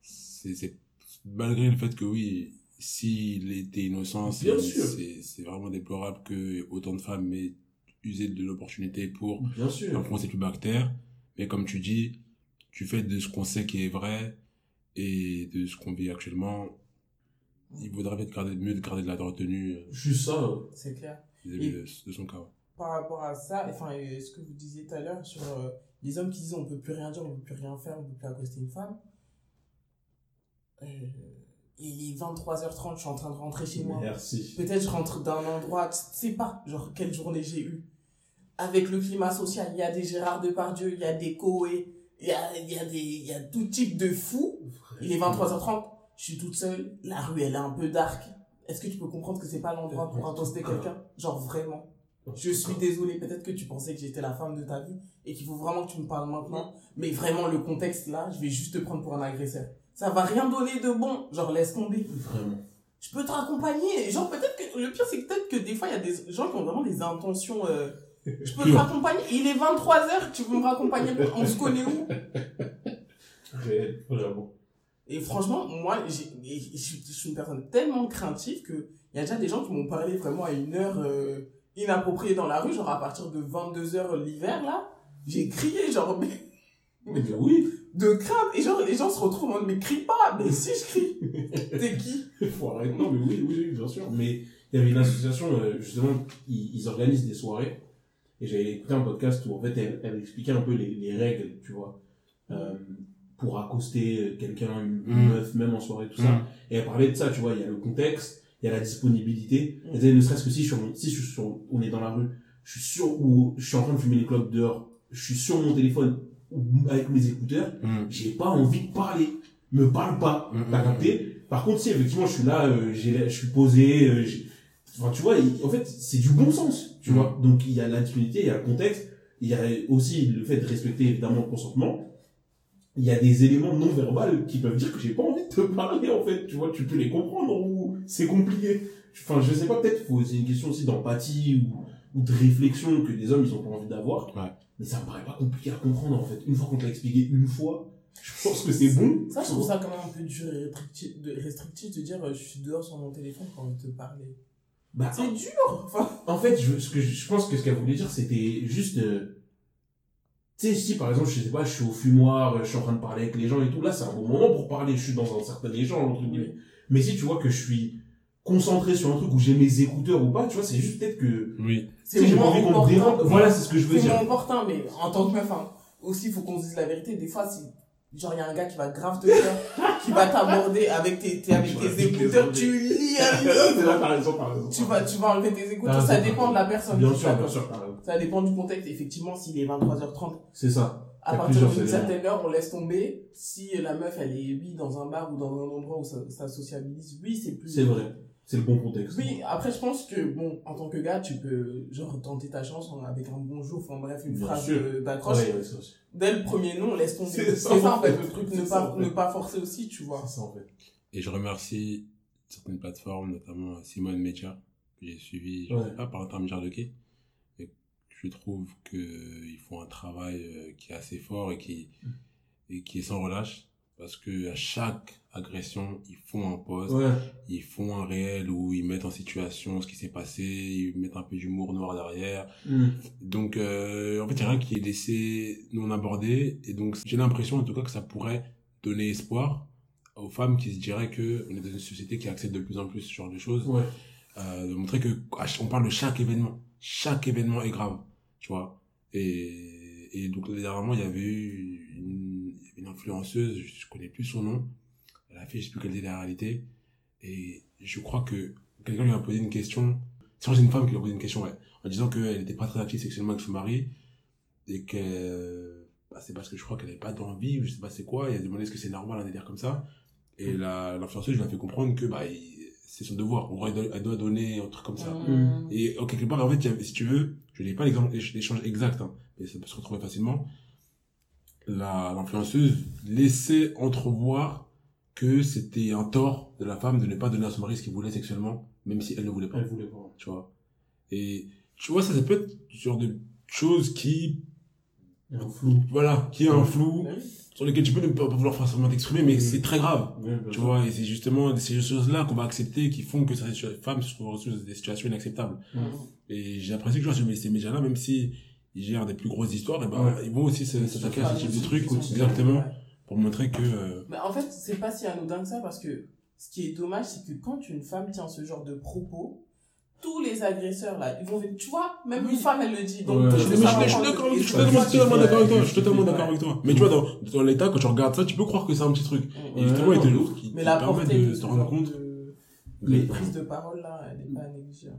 c'est, malgré le fait que oui, s'il était innocent, c'est- c'est vraiment déplorable que autant de femmes aient usé de l'opportunité pour influencer plus bactère. Mais comme tu dis, tu fais de ce qu'on sait qui est vrai et de ce qu'on vit actuellement. Il vaudrait peut-être garder, mieux de garder de la retenue euh, Juste ça. C'est clair. vis-à-vis Et- de, de son cas. ouais. Par rapport à ça, enfin, ce que vous disiez tout à l'heure sur euh, les hommes qui disent on peut plus rien dire, on peut plus rien faire, on peut plus accoster une femme. Euh, il est 23h30, je suis en train de rentrer chez moi. Merci. Peut-être je rentre d'un endroit, tu sais pas, genre quelle journée j'ai eu. Avec le climat social, il y a des Gérard Depardieu, il y a des Coé, il y a, il y a des, il y a tout type de fous. Il est 23h30, je suis toute seule, la rue elle est un peu dark. Est-ce que tu peux comprendre que c'est pas l'endroit pour accoster quelqu'un? Genre vraiment. Je suis désolée, peut-être que tu pensais que j'étais la femme de ta vie et qu'il faut vraiment que tu me parles maintenant. Mais vraiment, le contexte là, je vais juste te prendre pour un agresseur. Ça va rien donner de bon. Genre, laisse tomber Vraiment. je peux te raccompagner. Genre, peut-être que, le pire, c'est peut-être que des fois, il y a des gens qui ont vraiment des intentions, euh, je peux te raccompagner. Il est 23h, tu veux me raccompagner, on se connaît où? Vraiment. Et franchement, moi, je, suis- je suis une personne tellement craintive que il y a déjà des gens qui m'ont parlé vraiment à une heure, euh, inappropriée dans la rue, genre à partir de 22h l'hiver, là. J'ai crié, genre, mais, Mais oui. de crainte. Et genre, les gens se retrouvent en mode, mais crie pas. Mais si je crie. T'es qui? Faut arrêter. Non, mais oui, oui, oui, bien sûr. Mais il y avait une association, euh, justement, ils, ils organisent des soirées. Et j'avais écouté un podcast où, en fait, elle, elle expliquait un peu les, les règles, tu vois. Euh, pour accoster quelqu'un, une, Mm. meuf, même en soirée, tout ça. Et elle parlait de ça, tu vois. Il y a le contexte, il y a la disponibilité. Mm. Elle disait, ne serait-ce que si, je suis en- si je suis sur- on est dans la rue, je suis sûr, ou je suis en train de fumer les clopes dehors, je suis sur mon téléphone, ou avec mes écouteurs, Mm. j'ai pas envie de parler. Me parle pas. Mm, T'as mm, capté? Par contre, si effectivement je suis là, euh, j'ai, je suis posé, euh, j'ai- enfin tu vois, il- en fait c'est du bon sens, tu Mm. vois. Donc il y a la disponibilité, il y a le contexte, il y a aussi le fait de respecter évidemment le consentement. Il y a des éléments non verbaux qui peuvent dire que j'ai pas envie de te parler en fait, tu vois. Tu peux les comprendre ou c'est compliqué. Enfin je sais pas, peut-être faut c'est une question aussi d'empathie ou, ou de réflexion que les hommes ils ont pas envie d'avoir. Ouais. Mais ça me paraît pas compliqué à comprendre en fait. Une fois qu'on te l'a expliqué une fois, je pense que c'est bon. Ça, je trouve ça quand même un peu dur et restrictif de, restrictif de dire, euh, je suis dehors sur mon téléphone quand on te parler. Bah, C'est dur. Enfin, En fait, je, ce que je, je pense que ce qu'elle voulait dire, c'était juste, euh, tu sais, si par exemple, je sais pas, je suis au fumoir, je suis en train de parler avec les gens et tout, là, c'est un bon moment pour parler, je suis dans un certain échange, entre guillemets. Mais si tu vois que je suis concentré sur un truc où j'ai mes écouteurs ou pas, tu vois, c'est juste peut-être que, Oui. tu sais, j'ai envie qu'on me. Voilà, c'est ce que je veux C'est dire. moins important, mais en tant que meuf, hein, aussi, il faut qu'on se dise la vérité. Des fois, si, genre, il y a un gars qui va grave te dire, qui va t'aborder avec tes, tes, avec tes écouteurs, tu lis un livre. Tu vas, tu vas enlever tes écouteurs, ça dépend de la personne. Bien qui sûr, bien sûr. Ça dépend du contexte. Effectivement, s'il est 23h30, C'est ça. à partir d'une certaine heure, on laisse tomber. Si la meuf, elle est, oui, dans un bar ou dans un endroit où ça, ça sociabilise, oui, c'est plus. C'est vrai. C'est le bon contexte. Oui, après, je pense que, bon, en tant que gars, tu peux, genre, tenter ta chance en- avec un bonjour, enfin, bref, une Bien phrase euh, d'accroche. Ouais, ouais. Dès le premier nom, laisse tomber. C'est C'est ça, ça, en fait, fait. le truc, ne ça, pas, en fait. ne pas forcer aussi, tu vois. C'est ça, en fait. Et je remercie certaines plateformes, notamment Simone Media, que j'ai suivi, je Ouais. sais pas par intermédiaire de qui, mais je trouve qu'ils font un travail euh, qui est assez fort et qui, Mm. et qui est sans relâche, parce que à chaque agression, ils font un post, Ouais. ils font un réel où ils mettent en situation ce qui s'est passé, ils mettent un peu d'humour noir derrière. Mm. Donc, euh, en fait, il n'y a rien qui est laissé non abordé. Et donc, j'ai l'impression, en tout cas, que ça pourrait donner espoir aux femmes qui se diraient que on est dans une société qui accepte de plus en plus ce genre de choses. Ouais. Euh, de montrer que on parle de chaque événement. Chaque événement est grave, tu vois. Et, et donc, dernièrement, il y avait eu influenceuse, je connais plus son nom. Elle a fait, je sais plus quelle était la réalité. Et je crois que quelqu'un lui a posé une question. C'est une femme qui lui a posé une question, ouais. En disant qu'elle n'était pas très active sexuellement avec son mari. Et que, bah, c'est parce que je crois qu'elle n'avait pas d'envie, ou je sais pas c'est quoi. Et elle a demandé est-ce que c'est normal un délire comme ça. Et la, l'influenceuse lui a fait comprendre que, bah, il- c'est son devoir. En gros, elle doit, elle doit donner un truc comme ça. Mmh. Et en quelque part, en fait, si tu veux, je n'ai pas l'exemple, l'échange exact, hein, mais ça peut se retrouver facilement. La, l'influenceuse laissait entrevoir que c'était un tort de la femme de ne pas donner à son mari ce qu'il voulait sexuellement, même si elle ne voulait pas, Elle voulait pas. tu vois. Et, tu vois, ça, ça peut être ce genre de choses qui Il y a un flou. voilà, qui a un flou, sur lequel tu peux ne pas vouloir forcément t'exprimer, mais c'est très grave. Tu vois, et c'est justement ces choses-là qu'on va accepter qui font que ces femmes se retrouvent dans des situations inacceptables. Et j'ai l'impression que genre, ces médias-là, même si ils gèrent des plus grosses histoires, et ben, Ouais. ils vont aussi s'attaquer à ce type de quotidien. exactement, Ouais. pour montrer que, euh, Mais en fait, c'est pas si anodin que ça parce que ce qui est dommage, c'est que quand une femme tient ce genre de propos, tous les agresseurs là, ils vont, tu vois, même une femme elle le dit. Donc, Ouais. Je je je suis et d'accord avec toi, je suis totalement Ouais. d'accord avec toi. Mais tu vois, dans, dans l'état, quand tu regardes ça, tu peux croire que c'est un petit truc. Et Mm. justement, il te Ouais. l'ouvre, qui, de se rendre compte. de, de Mais- prise de parole là, elle est pas négligeable.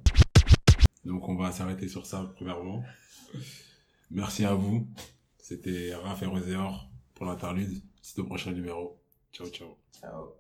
Donc, on va s'arrêter sur ça, premièrement. Merci à vous. C'était Raph Roséor pour l'interlude. C'est au prochain numéro. Ciao, ciao. Ciao.